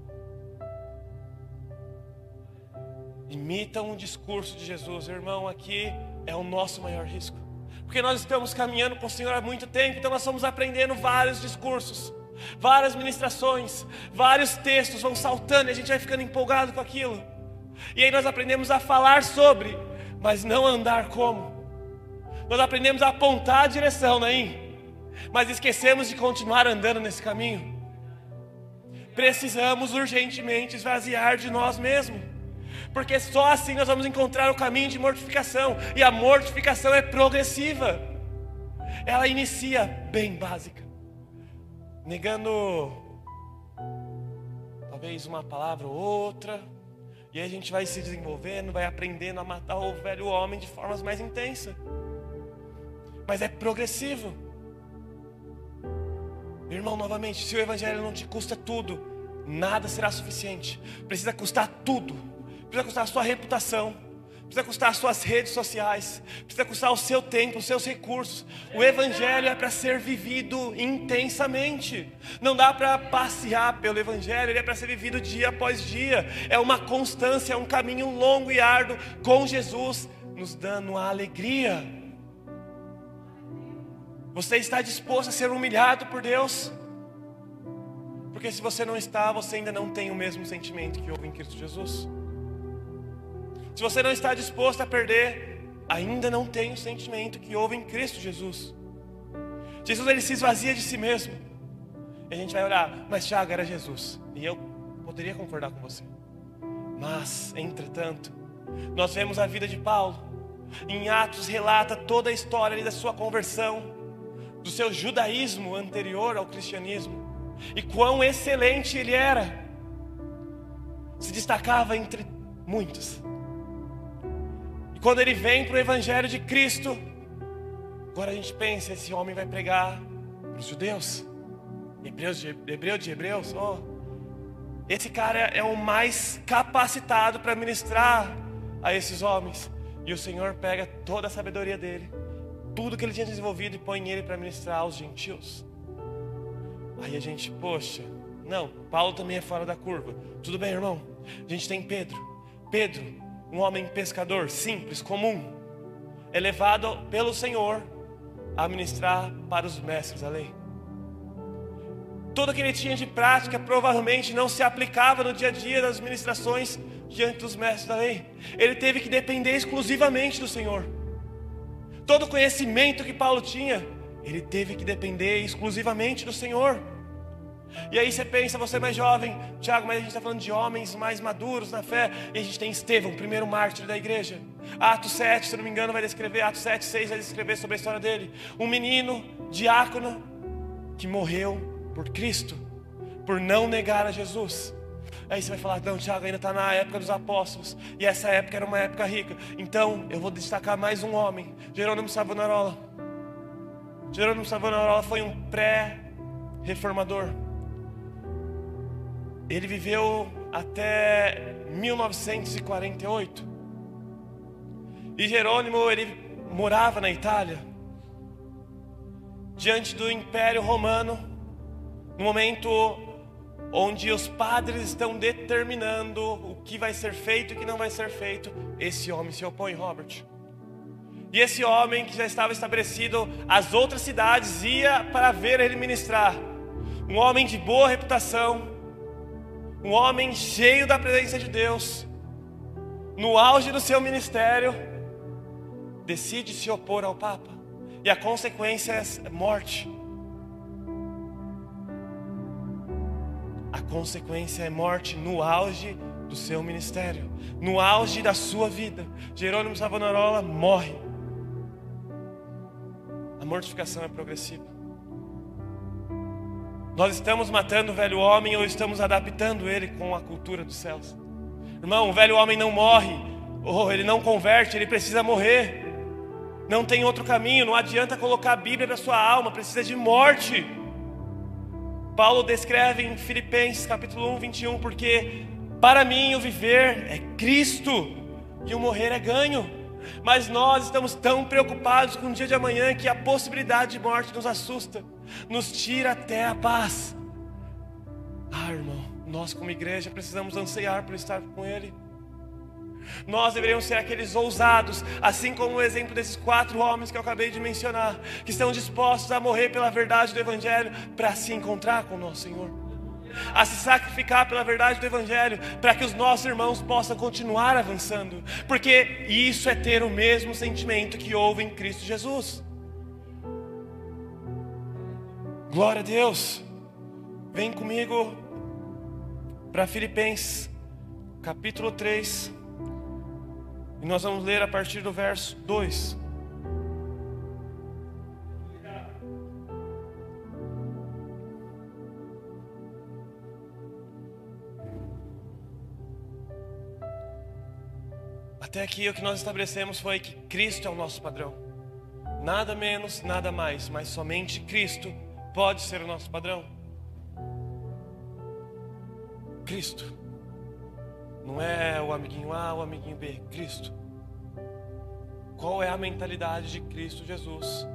Imitam o discurso de Jesus, irmão. Aqui é o nosso maior risco, porque nós estamos caminhando com o Senhor há muito tempo, então nós estamos aprendendo vários discursos, várias ministrações, vários textos vão saltando e a gente vai ficando empolgado com aquilo. E aí nós aprendemos a falar sobre, mas não andar como. Nós aprendemos a apontar a direção, Naim, mas esquecemos de continuar andando nesse caminho. Precisamos urgentemente esvaziar de nós mesmos, porque só assim nós vamos encontrar o caminho de mortificação, e a mortificação é progressiva, ela inicia bem básica, negando talvez uma palavra ou outra, e aí a gente vai se desenvolvendo, vai aprendendo a matar o velho homem de formas mais intensas. Mas é progressivo. Irmão, novamente, se o Evangelho não te custa tudo, nada será suficiente. Precisa custar tudo. Precisa custar a sua reputação. Precisa custar as suas redes sociais. Precisa custar o seu tempo, os seus recursos. O Evangelho é para ser vivido intensamente. Não dá para passear pelo Evangelho, ele é para ser vivido dia após dia. É uma constância, é um caminho longo e árduo com Jesus, nos dando a alegria você está disposto a ser humilhado por Deus? Porque se você não está, você ainda não tem o mesmo sentimento que houve em Cristo Jesus. Se você não está disposto a perder, ainda não tem o sentimento que houve em Cristo Jesus. Jesus ele se esvazia de si mesmo. E a gente vai olhar, mas Tiago era Jesus. E eu poderia concordar com você. Mas, entretanto, nós vemos a vida de Paulo. Em Atos relata toda a história da sua conversão do seu judaísmo anterior ao cristianismo e quão excelente ele era. Se destacava entre muitos. E quando ele vem para o Evangelho de Cristo, agora a gente pensa: esse homem vai pregar para os judeus, hebreus de, hebreu de hebreus. Oh, esse cara é o mais capacitado para ministrar a esses homens. E o Senhor pega toda a sabedoria dele tudo que ele tinha desenvolvido e põe ele para ministrar aos gentios. Aí a gente, poxa, não, Paulo também é fora da curva. Tudo bem, irmão? A gente tem Pedro. Pedro, um homem pescador simples, comum, é levado pelo Senhor a ministrar para os mestres da lei. Tudo que ele tinha de prática provavelmente não se aplicava no dia a dia das ministrações diante dos mestres da lei. Ele teve que depender exclusivamente do Senhor todo conhecimento que Paulo tinha, ele teve que depender exclusivamente do Senhor. E aí você pensa, você é mais jovem, Tiago, mas a gente está falando de homens mais maduros na fé. E a gente tem Estevão, primeiro mártir da igreja. Atos 7, se não me engano, vai descrever, Atos 7, 6 vai descrever sobre a história dele. Um menino, diácono, que morreu por Cristo, por não negar a Jesus. Aí você vai falar, não, Tiago ainda está na época dos apóstolos. E essa época era uma época rica. Então, eu vou destacar mais um homem, Jerônimo Savonarola. Jerônimo Savonarola foi um pré-reformador. Ele viveu até 1948. E Jerônimo, ele morava na Itália, diante do Império Romano, no momento onde os padres estão determinando o que vai ser feito e o que não vai ser feito, esse homem se opõe, Robert. E esse homem que já estava estabelecido, as outras cidades ia para ver ele ministrar. Um homem de boa reputação, um homem cheio da presença de Deus, no auge do seu ministério, decide se opor ao Papa. E a consequência é morte. consequência é morte no auge do seu ministério, no auge da sua vida. Jerônimo Savonarola morre. A mortificação é progressiva. Nós estamos matando o velho homem ou estamos adaptando ele com a cultura dos céus? Irmão, o velho homem não morre, ou ele não converte, ele precisa morrer. Não tem outro caminho, não adianta colocar a Bíblia na sua alma, precisa de morte. Paulo descreve em Filipenses capítulo 1, 21, porque para mim o viver é Cristo e o morrer é ganho. Mas nós estamos tão preocupados com o dia de amanhã que a possibilidade de morte nos assusta, nos tira até a paz. Ah, irmão, nós como igreja precisamos anseiar por estar com Ele. Nós deveríamos ser aqueles ousados, assim como o exemplo desses quatro homens que eu acabei de mencionar, que estão dispostos a morrer pela verdade do Evangelho para se encontrar com o nosso Senhor, a se sacrificar pela verdade do Evangelho, para que os nossos irmãos possam continuar avançando, porque isso é ter o mesmo sentimento que houve em Cristo Jesus. Glória a Deus, vem comigo para Filipenses, capítulo 3. E nós vamos ler a partir do verso 2. Até aqui o que nós estabelecemos foi que Cristo é o nosso padrão. Nada menos, nada mais, mas somente Cristo pode ser o nosso padrão. Cristo. Não é o amiguinho A, o amiguinho B, Cristo. Qual é a mentalidade de Cristo Jesus?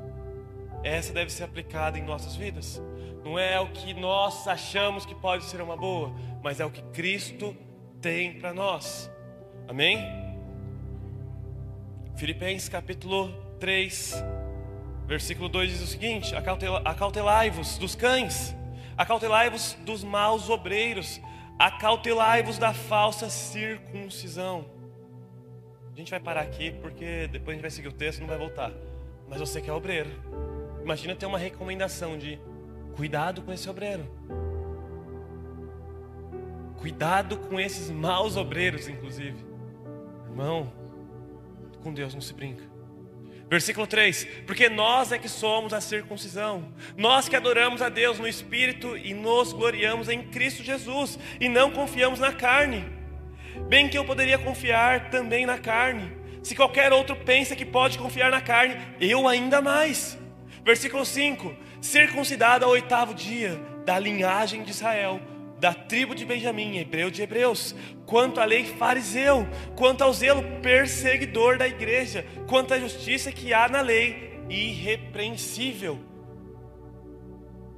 Essa deve ser aplicada em nossas vidas. Não é o que nós achamos que pode ser uma boa, mas é o que Cristo tem para nós. Amém? Filipenses capítulo 3, versículo 2 diz o seguinte: Acautelai-vos dos cães, acautelai-vos dos maus obreiros, acautelai-vos da falsa circuncisão. A gente vai parar aqui porque depois a gente vai seguir o texto e não vai voltar. Mas você que é obreiro, imagina ter uma recomendação de cuidado com esse obreiro. Cuidado com esses maus obreiros, inclusive. Irmão, com Deus não se brinca. Versículo 3: Porque nós é que somos a circuncisão, nós que adoramos a Deus no Espírito e nos gloriamos em Cristo Jesus, e não confiamos na carne. Bem que eu poderia confiar também na carne. Se qualquer outro pensa que pode confiar na carne, eu ainda mais. Versículo 5: Circuncidado ao oitavo dia, da linhagem de Israel da tribo de Benjamim, hebreu de hebreus, quanto à lei fariseu, quanto ao zelo perseguidor da igreja, quanto à justiça que há na lei, irrepreensível.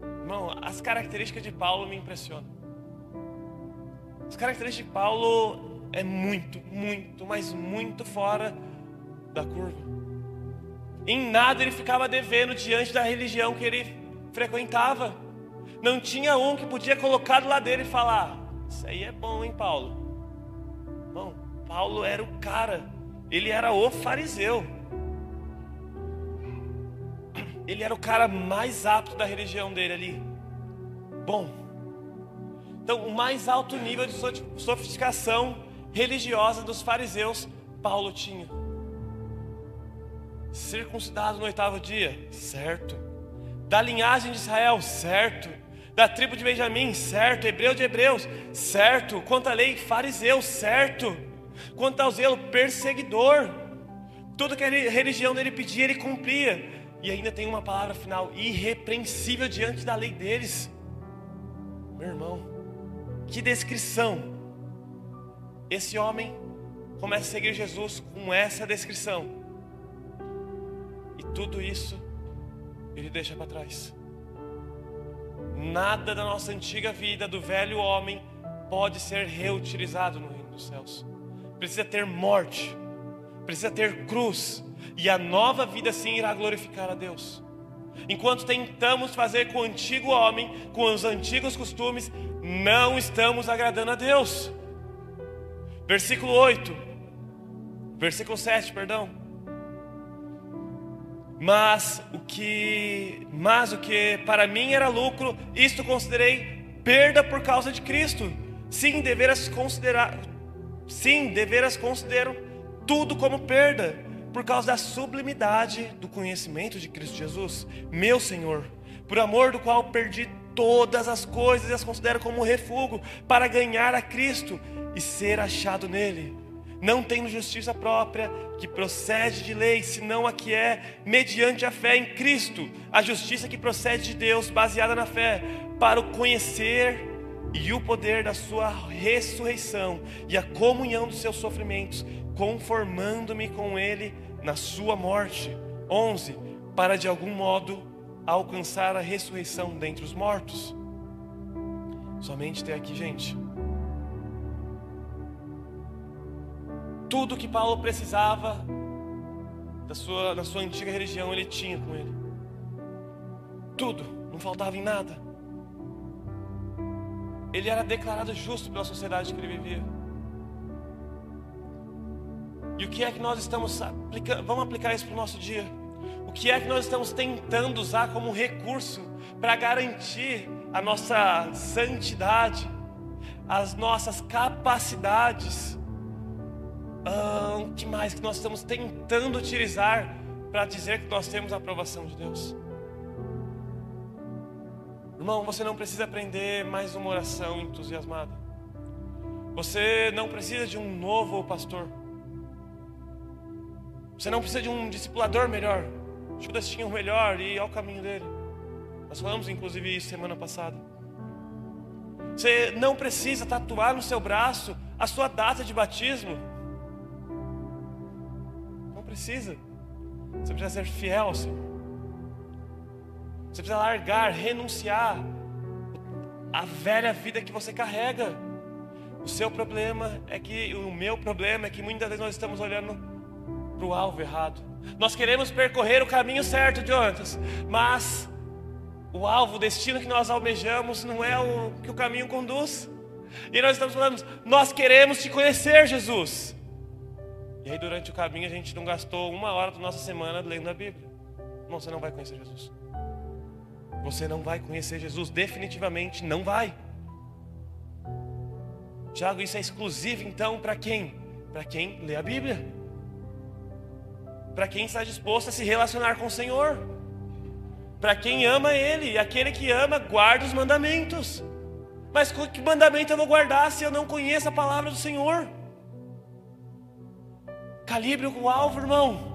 Irmão, as características de Paulo me impressionam. As características de Paulo é muito, muito, mas muito fora da curva. Em nada ele ficava devendo diante da religião que ele frequentava. Não tinha um que podia colocar do lado dele e falar: Isso aí é bom, hein, Paulo? Bom, Paulo era o cara, ele era o fariseu. Ele era o cara mais apto da religião dele ali. Bom, então o mais alto nível de sofisticação religiosa dos fariseus, Paulo tinha. Circuncidado no oitavo dia, certo. Da linhagem de Israel, certo da tribo de Benjamim, certo, hebreu de hebreus, certo, quanto à lei, fariseu, certo, quanto ao zelo, perseguidor, tudo que a religião dele pedia, ele cumpria, e ainda tem uma palavra final, irrepreensível diante da lei deles, meu irmão, que descrição, esse homem começa a seguir Jesus com essa descrição, e tudo isso ele deixa para trás. Nada da nossa antiga vida, do velho homem, pode ser reutilizado no reino dos céus. Precisa ter morte, precisa ter cruz, e a nova vida sim irá glorificar a Deus. Enquanto tentamos fazer com o antigo homem, com os antigos costumes, não estamos agradando a Deus. Versículo 8, versículo 7, perdão. Mas o que, mas o que para mim era lucro, isto considerei perda por causa de Cristo. Sim, deveras considerar, sim, deveras consideram tudo como perda por causa da sublimidade do conhecimento de Cristo Jesus, meu Senhor, por amor do qual perdi todas as coisas e as considero como refúgio para ganhar a Cristo e ser achado nele. Não tendo justiça própria que procede de lei, senão a que é mediante a fé em Cristo, a justiça que procede de Deus, baseada na fé, para o conhecer e o poder da sua ressurreição e a comunhão dos seus sofrimentos, conformando-me com ele na sua morte. 11. Para de algum modo alcançar a ressurreição dentre os mortos. Somente ter aqui, gente. Tudo que Paulo precisava da sua, da sua antiga religião, ele tinha com ele. Tudo, não faltava em nada. Ele era declarado justo pela sociedade que ele vivia. E o que é que nós estamos aplicando? Vamos aplicar isso para o nosso dia. O que é que nós estamos tentando usar como recurso para garantir a nossa santidade, as nossas capacidades? Ah, o que mais que nós estamos tentando utilizar para dizer que nós temos a aprovação de Deus? Irmão, você não precisa aprender mais uma oração entusiasmada. Você não precisa de um novo pastor. Você não precisa de um discipulador melhor. Judas tinha o melhor e ao caminho dele. Nós falamos inclusive isso semana passada. Você não precisa tatuar no seu braço a sua data de batismo. Precisa. Você precisa ser fiel ao Senhor. Você precisa largar, renunciar a velha vida que você carrega. O seu problema é que, o meu problema é que muitas vezes nós estamos olhando para o alvo errado. Nós queremos percorrer o caminho certo, Jonatas, mas o alvo, o destino que nós almejamos não é o que o caminho conduz. E nós estamos falando, nós queremos te conhecer, Jesus. E aí durante o caminho a gente não gastou uma hora da nossa semana lendo a Bíblia. Não, você não vai conhecer Jesus. Você não vai conhecer Jesus, definitivamente não vai. Tiago, isso é exclusivo então para quem? Para quem lê a Bíblia para quem está disposto a se relacionar com o Senhor, para quem ama Ele, e aquele que ama guarda os mandamentos. Mas que mandamento eu vou guardar se eu não conheço a palavra do Senhor? Calibre o alvo, irmão.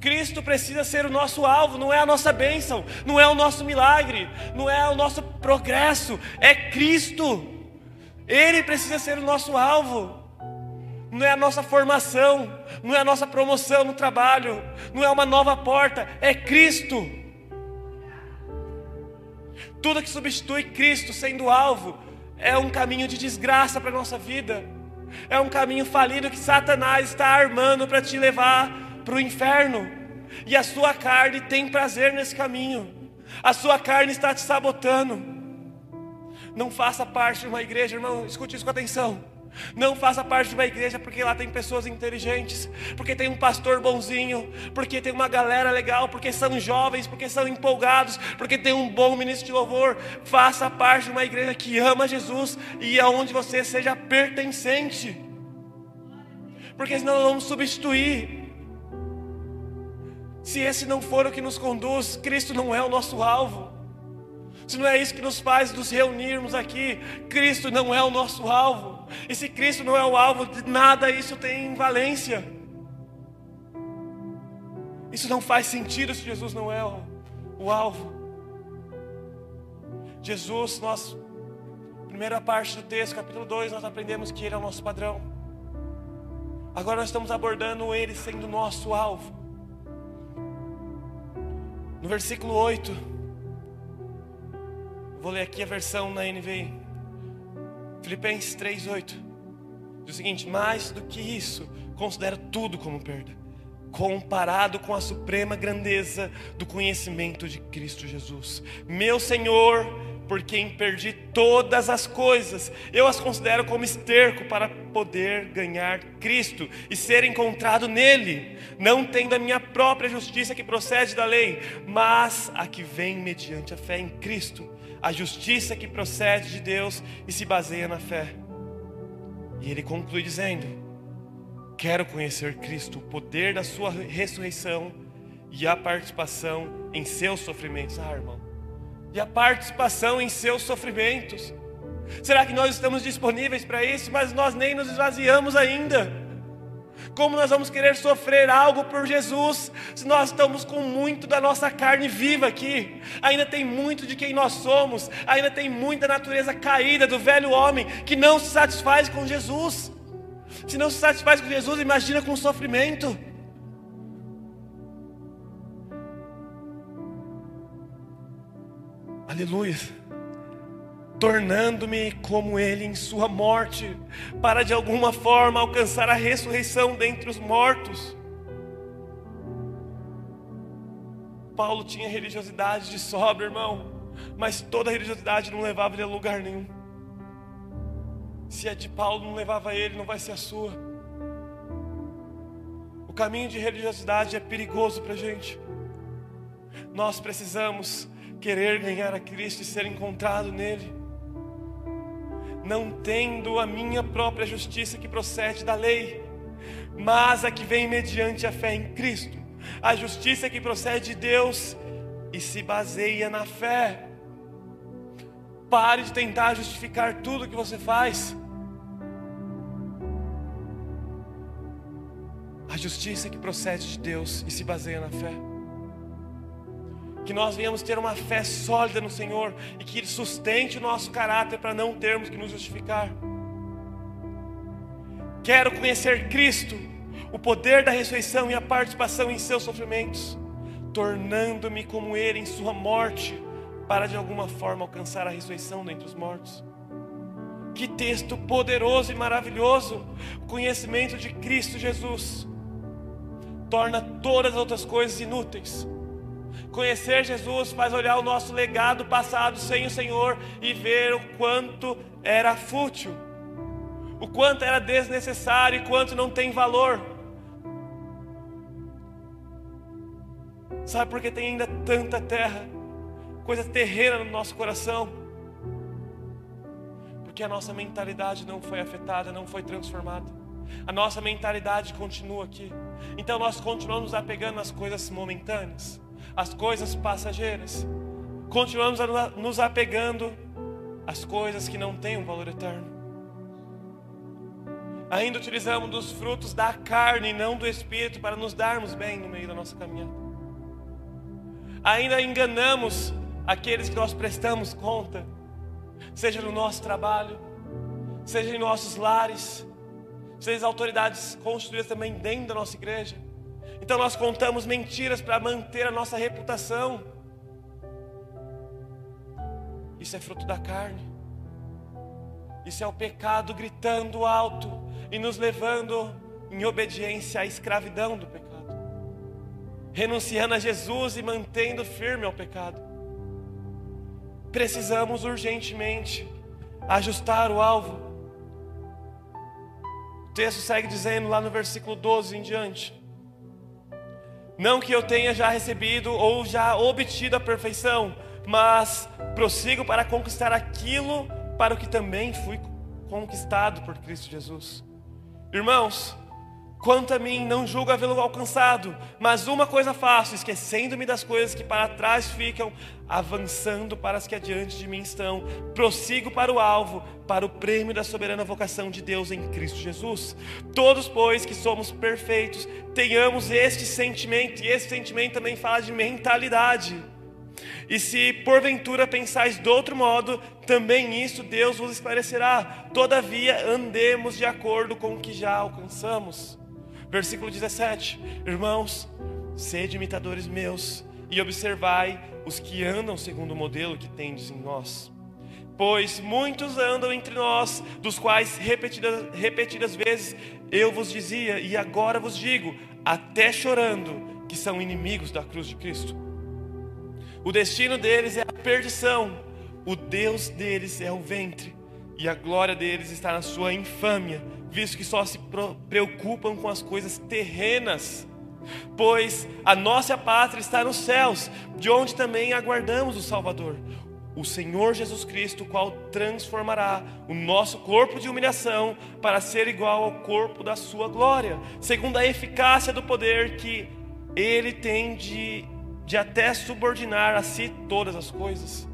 Cristo precisa ser o nosso alvo, não é a nossa bênção, não é o nosso milagre, não é o nosso progresso, é Cristo. Ele precisa ser o nosso alvo não é a nossa formação, não é a nossa promoção no trabalho, não é uma nova porta, é Cristo. Tudo que substitui Cristo sendo alvo é um caminho de desgraça para a nossa vida, é um caminho falido que Satanás está armando para te levar para o inferno, e a sua carne tem prazer nesse caminho, a sua carne está te sabotando. Não faça parte de uma igreja, irmão, escute isso com atenção. Não faça parte de uma igreja porque lá tem pessoas inteligentes, porque tem um pastor bonzinho, porque tem uma galera legal, porque são jovens, porque são empolgados, porque tem um bom ministro de louvor. Faça parte de uma igreja que ama Jesus e aonde você seja pertencente. Porque senão nós vamos substituir. Se esse não for o que nos conduz, Cristo não é o nosso alvo. Se não é isso que nos faz nos reunirmos aqui, Cristo não é o nosso alvo. E se Cristo não é o alvo de nada, isso tem valência. Isso não faz sentido se Jesus não é o, o alvo. Jesus, nós, primeira parte do texto, capítulo 2, nós aprendemos que Ele é o nosso padrão. Agora nós estamos abordando Ele sendo o nosso alvo. No versículo 8, vou ler aqui a versão na NVI. Filipenses 3:8 diz o seguinte: mais do que isso, considero tudo como perda, comparado com a suprema grandeza do conhecimento de Cristo Jesus, meu Senhor, por quem perdi todas as coisas, eu as considero como esterco para poder ganhar Cristo e ser encontrado nele, não tendo a minha própria justiça que procede da lei, mas a que vem mediante a fé em Cristo a justiça que procede de Deus e se baseia na fé. E ele conclui dizendo: Quero conhecer Cristo, o poder da Sua ressurreição e a participação em seus sofrimentos. Ah, irmão, e a participação em seus sofrimentos. Será que nós estamos disponíveis para isso? Mas nós nem nos esvaziamos ainda. Como nós vamos querer sofrer algo por Jesus se nós estamos com muito da nossa carne viva aqui? Ainda tem muito de quem nós somos, ainda tem muita natureza caída do velho homem que não se satisfaz com Jesus. Se não se satisfaz com Jesus, imagina com sofrimento. Aleluia tornando-me como Ele em Sua morte, para de alguma forma alcançar a ressurreição dentre os mortos. Paulo tinha religiosidade de sobra, irmão, mas toda religiosidade não levava ele a lugar nenhum. Se a de Paulo não levava ele, não vai ser a sua. O caminho de religiosidade é perigoso para a gente. Nós precisamos querer ganhar a Cristo e ser encontrado nele não tendo a minha própria justiça que procede da lei, mas a que vem mediante a fé em Cristo, a justiça que procede de Deus e se baseia na fé. Pare de tentar justificar tudo que você faz. A justiça que procede de Deus e se baseia na fé que nós venhamos ter uma fé sólida no Senhor e que Ele sustente o nosso caráter para não termos que nos justificar. Quero conhecer Cristo, o poder da ressurreição e a participação em seus sofrimentos, tornando-me como Ele em Sua morte, para de alguma forma alcançar a ressurreição dentre os mortos. Que texto poderoso e maravilhoso! O conhecimento de Cristo Jesus torna todas as outras coisas inúteis Conhecer Jesus faz olhar o nosso legado passado sem o Senhor e ver o quanto era fútil, o quanto era desnecessário e quanto não tem valor. Sabe por que tem ainda tanta terra, coisa terrena no nosso coração? Porque a nossa mentalidade não foi afetada, não foi transformada. A nossa mentalidade continua aqui. Então nós continuamos apegando nas coisas momentâneas as coisas passageiras. Continuamos nos apegando às coisas que não têm um valor eterno. Ainda utilizamos dos frutos da carne e não do espírito para nos darmos bem no meio da nossa caminhada. Ainda enganamos aqueles que nós prestamos conta, seja no nosso trabalho, seja em nossos lares, seja as autoridades constituídas também dentro da nossa igreja. Então nós contamos mentiras para manter a nossa reputação. Isso é fruto da carne. Isso é o pecado gritando alto e nos levando em obediência à escravidão do pecado. Renunciando a Jesus e mantendo firme ao pecado. Precisamos urgentemente ajustar o alvo. O texto segue dizendo lá no versículo 12 em diante: não que eu tenha já recebido ou já obtido a perfeição, mas prossigo para conquistar aquilo para o que também fui conquistado por Cristo Jesus. Irmãos, Quanto a mim, não julgo havê-lo alcançado, mas uma coisa faço, esquecendo-me das coisas que para trás ficam, avançando para as que adiante de mim estão, prossigo para o alvo, para o prêmio da soberana vocação de Deus em Cristo Jesus. Todos, pois, que somos perfeitos, tenhamos este sentimento, e esse sentimento também fala de mentalidade. E se porventura pensais de outro modo, também isso Deus vos esclarecerá. Todavia, andemos de acordo com o que já alcançamos. Versículo 17: Irmãos, sede imitadores meus e observai os que andam segundo o modelo que tendes em nós. Pois muitos andam entre nós, dos quais repetidas, repetidas vezes eu vos dizia, e agora vos digo, até chorando, que são inimigos da cruz de Cristo. O destino deles é a perdição, o Deus deles é o ventre, e a glória deles está na sua infâmia visto que só se preocupam com as coisas terrenas. Pois a nossa pátria está nos céus, de onde também aguardamos o Salvador, o Senhor Jesus Cristo, qual transformará o nosso corpo de humilhação para ser igual ao corpo da sua glória, segundo a eficácia do poder que ele tem de, de até subordinar a si todas as coisas.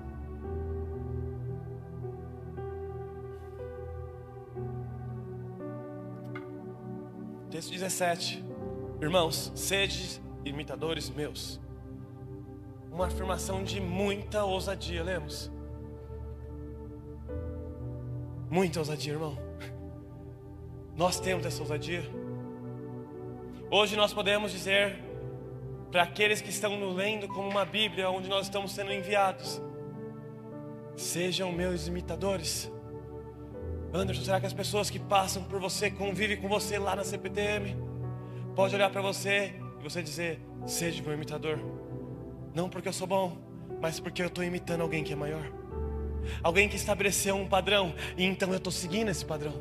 Texto 17. Irmãos, sede imitadores meus uma afirmação de muita ousadia, lemos? Muita ousadia, irmão. Nós temos essa ousadia. Hoje nós podemos dizer para aqueles que estão nos lendo como uma Bíblia, onde nós estamos sendo enviados, sejam meus imitadores. Anderson, será que as pessoas que passam por você, convivem com você lá na CPTM, pode olhar para você e você dizer: seja meu imitador? Não porque eu sou bom, mas porque eu estou imitando alguém que é maior. Alguém que estabeleceu um padrão, e então eu estou seguindo esse padrão.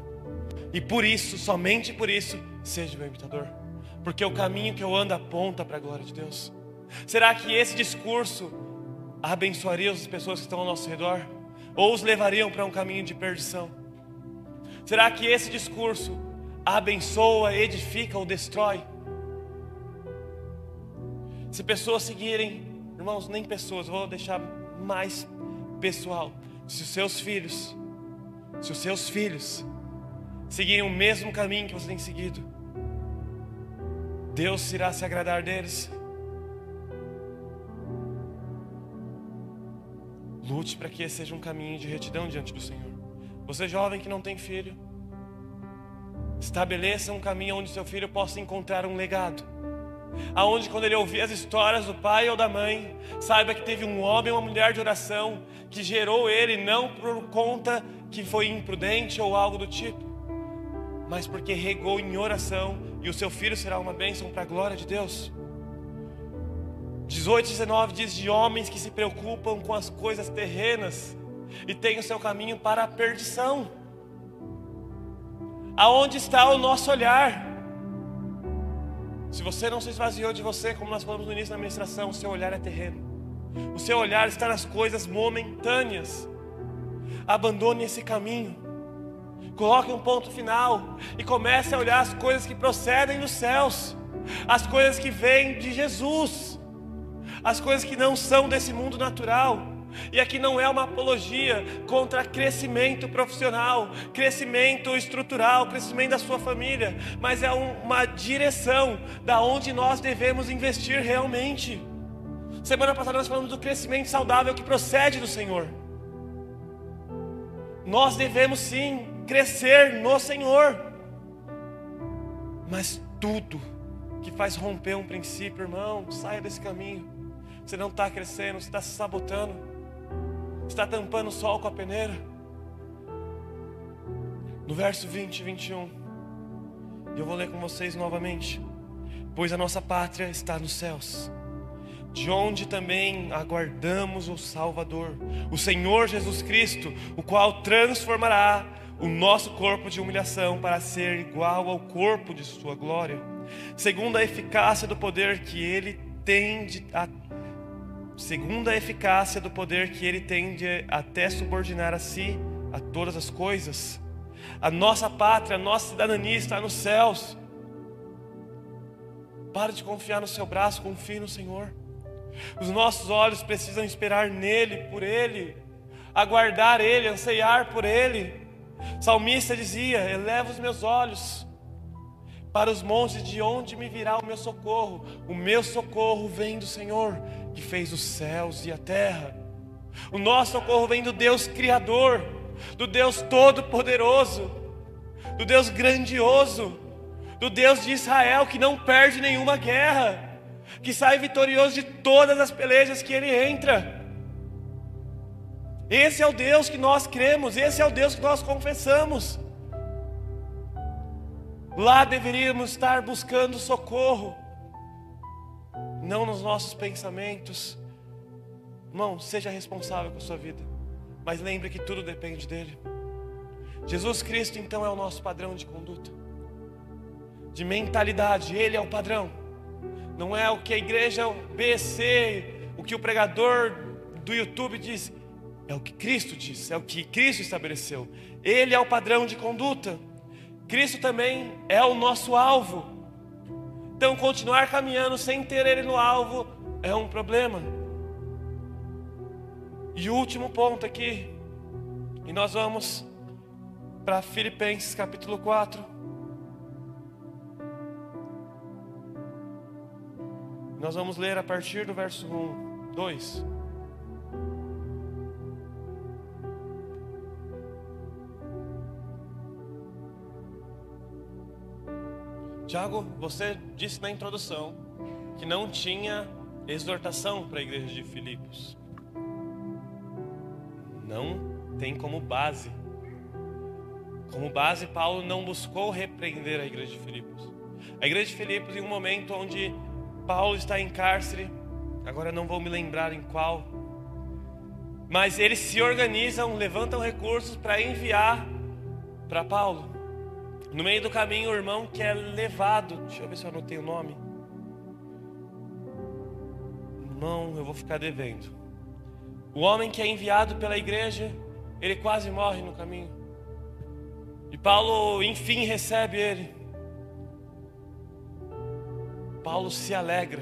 E por isso, somente por isso, seja meu imitador. Porque o caminho que eu ando aponta para a glória de Deus. Será que esse discurso abençoaria as pessoas que estão ao nosso redor? Ou os levariam para um caminho de perdição? Será que esse discurso abençoa, edifica ou destrói? Se pessoas seguirem Irmãos, nem pessoas, vou deixar mais pessoal. Se os seus filhos, se os seus filhos seguirem o mesmo caminho que você tem seguido, Deus irá se agradar deles. Lute para que esse seja um caminho de retidão diante do Senhor. Você jovem que não tem filho, estabeleça um caminho onde seu filho possa encontrar um legado aonde quando ele ouvir as histórias do pai ou da mãe, saiba que teve um homem ou uma mulher de oração que gerou ele não por conta que foi imprudente ou algo do tipo, mas porque regou em oração e o seu filho será uma bênção para a glória de Deus. 18 19 diz de homens que se preocupam com as coisas terrenas e têm o seu caminho para a perdição. Aonde está o nosso olhar? Se você não se esvaziou de você, como nós falamos no início da ministração, o seu olhar é terreno. O seu olhar está nas coisas momentâneas. Abandone esse caminho. Coloque um ponto final e comece a olhar as coisas que procedem dos céus, as coisas que vêm de Jesus, as coisas que não são desse mundo natural. E aqui não é uma apologia contra crescimento profissional, crescimento estrutural, crescimento da sua família, mas é uma direção da onde nós devemos investir realmente. Semana passada nós falamos do crescimento saudável que procede do Senhor. Nós devemos sim crescer no Senhor. Mas tudo que faz romper um princípio, irmão, saia desse caminho. Você não está crescendo, você está se sabotando está tampando o sol com a peneira. No verso 20 e 21, eu vou ler com vocês novamente. Pois a nossa pátria está nos céus, de onde também aguardamos o Salvador, o Senhor Jesus Cristo, o qual transformará o nosso corpo de humilhação para ser igual ao corpo de Sua glória, segundo a eficácia do poder que Ele tem de, a, segundo a eficácia do poder que ele tem de até subordinar a si a todas as coisas. A nossa pátria, a nossa cidadania está nos céus. Para de confiar no seu braço, confie no Senhor. Os nossos olhos precisam esperar nele, por ele, aguardar ele, anseiar por ele. Salmista dizia: Eleva os meus olhos para os montes, de onde me virá o meu socorro. O meu socorro vem do Senhor que fez os céus e a terra. O nosso socorro vem do Deus Criador, do Deus Todo-Poderoso, do Deus grandioso, do Deus de Israel que não perde nenhuma guerra, que sai vitorioso de todas as pelejas que ele entra. Esse é o Deus que nós cremos, esse é o Deus que nós confessamos. Lá deveríamos estar buscando socorro não nos nossos pensamentos. Irmão, seja responsável com a sua vida, mas lembre que tudo depende dele. Jesus Cristo, então, é o nosso padrão de conduta, de mentalidade, ele é o padrão, não é o que a igreja BC, o que o pregador do YouTube diz, É o que Cristo disse, é o que Cristo estabeleceu. Ele é o padrão de conduta. Cristo também é o nosso alvo. Então, continuar caminhando sem ter Ele no alvo é um problema. E o último ponto aqui, e nós vamos para Filipenses capítulo 4. Nós vamos ler a partir do verso 1, 2. Tiago, você disse na introdução que não tinha exortação para a igreja de Filipos. Não tem como base. Como base, Paulo não buscou repreender a igreja de Filipos. A igreja de Filipos, em um momento onde Paulo está em cárcere, agora não vou me lembrar em qual, mas eles se organizam, levantam recursos para enviar para Paulo. No meio do caminho, o irmão que é levado, deixa eu ver se eu anotei o nome. Irmão, eu vou ficar devendo. O homem que é enviado pela igreja, ele quase morre no caminho. E Paulo, enfim, recebe ele. Paulo se alegra.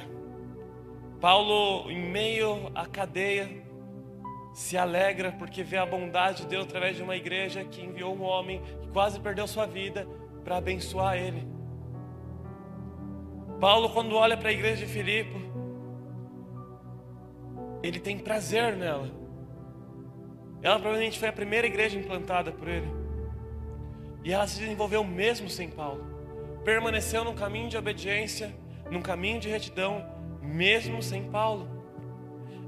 Paulo, em meio à cadeia, se alegra porque vê a bondade de Deus através de uma igreja que enviou um homem que quase perdeu sua vida para abençoar ele. Paulo, quando olha para a igreja de Filipe, ele tem prazer nela. Ela provavelmente foi a primeira igreja implantada por ele. E ela se desenvolveu mesmo sem Paulo. Permaneceu num caminho de obediência, num caminho de retidão, mesmo sem Paulo.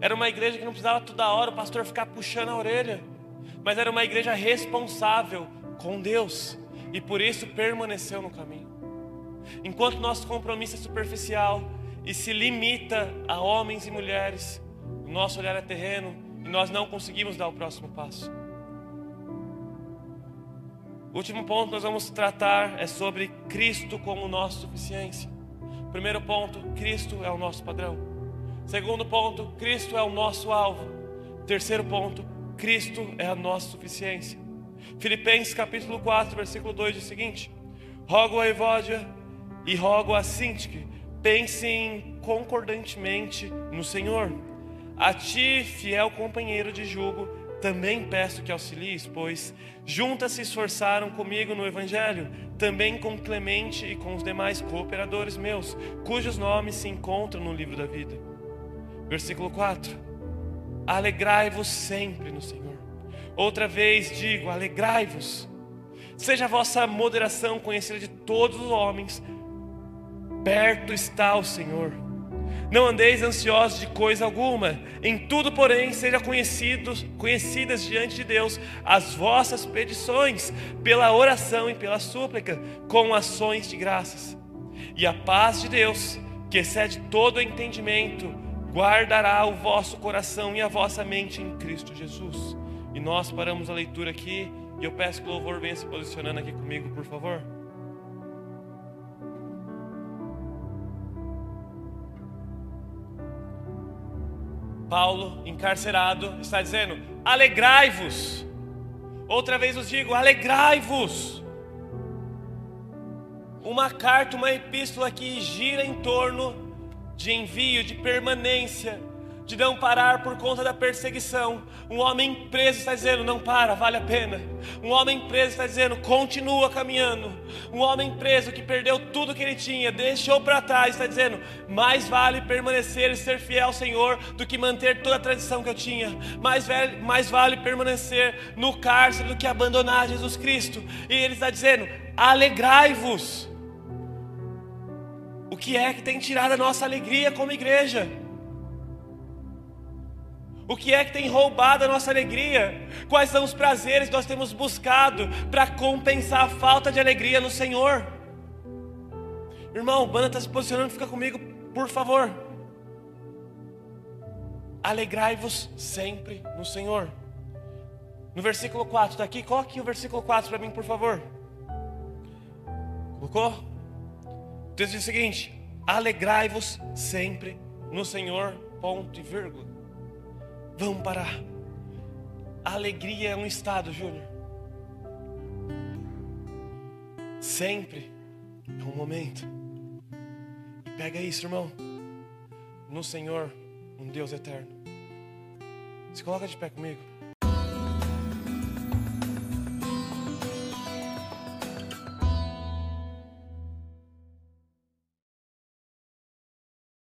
Era uma igreja que não precisava toda hora o pastor ficar puxando a orelha, mas era uma igreja responsável com Deus e por isso permaneceu no caminho. Enquanto nosso compromisso é superficial e se limita a homens e mulheres, o nosso olhar é terreno e nós não conseguimos dar o próximo passo. O último ponto que nós vamos tratar é sobre Cristo como nossa suficiência. Primeiro ponto, Cristo é o nosso padrão. Segundo ponto, Cristo é o nosso alvo. Terceiro ponto, Cristo é a nossa suficiência. Filipenses capítulo 4, versículo 2 diz o seguinte: Rogo a Evódia e rogo a Sintique, pensem concordantemente no Senhor. A ti, fiel companheiro de jugo, também peço que auxilies, pois juntas se esforçaram comigo no Evangelho, também com Clemente e com os demais cooperadores meus, cujos nomes se encontram no livro da vida. Versículo 4: Alegrai-vos sempre no Senhor. Outra vez digo: alegrai-vos. Seja a vossa moderação conhecida de todos os homens. Perto está o Senhor. Não andeis ansiosos de coisa alguma. Em tudo, porém, sejam conhecidas diante de Deus as vossas petições, pela oração e pela súplica, com ações de graças. E a paz de Deus, que excede todo entendimento, guardará o vosso coração e a vossa mente em Cristo Jesus. E nós paramos a leitura aqui. E eu peço que o louvor venha se posicionando aqui comigo, por favor. Paulo, encarcerado, está dizendo: alegrai-vos. Outra vez os digo: alegrai-vos. Uma carta, uma epístola que gira em torno de envio, de permanência, de não parar por conta da perseguição. Um homem preso está dizendo: não para, vale a pena. Um homem preso está dizendo: continua caminhando. Um homem preso que perdeu tudo que ele tinha, deixou para trás, está dizendo: mais vale permanecer e ser fiel ao Senhor do que manter toda a tradição que eu tinha. Mais, vale, mais vale permanecer no cárcere do que abandonar Jesus Cristo. E ele está dizendo: alegrai-vos. O que é que tem tirado a nossa alegria como igreja? O que é que tem roubado a nossa alegria? Quais são os prazeres que nós temos buscado para compensar a falta de alegria no Senhor? Irmão, o banda está se posicionando, fica comigo, por favor. Alegrai-vos sempre no Senhor. No versículo 4, está aqui? Coloque o versículo 4 para mim, por favor. Colocou? O texto diz o seguinte: Alegrai-vos sempre no Senhor, ponto e vírgula. Vamos parar. A alegria é um estado, Júnior. Sempre é um momento. E pega isso, irmão. No Senhor, um Deus eterno. Se coloca de pé comigo.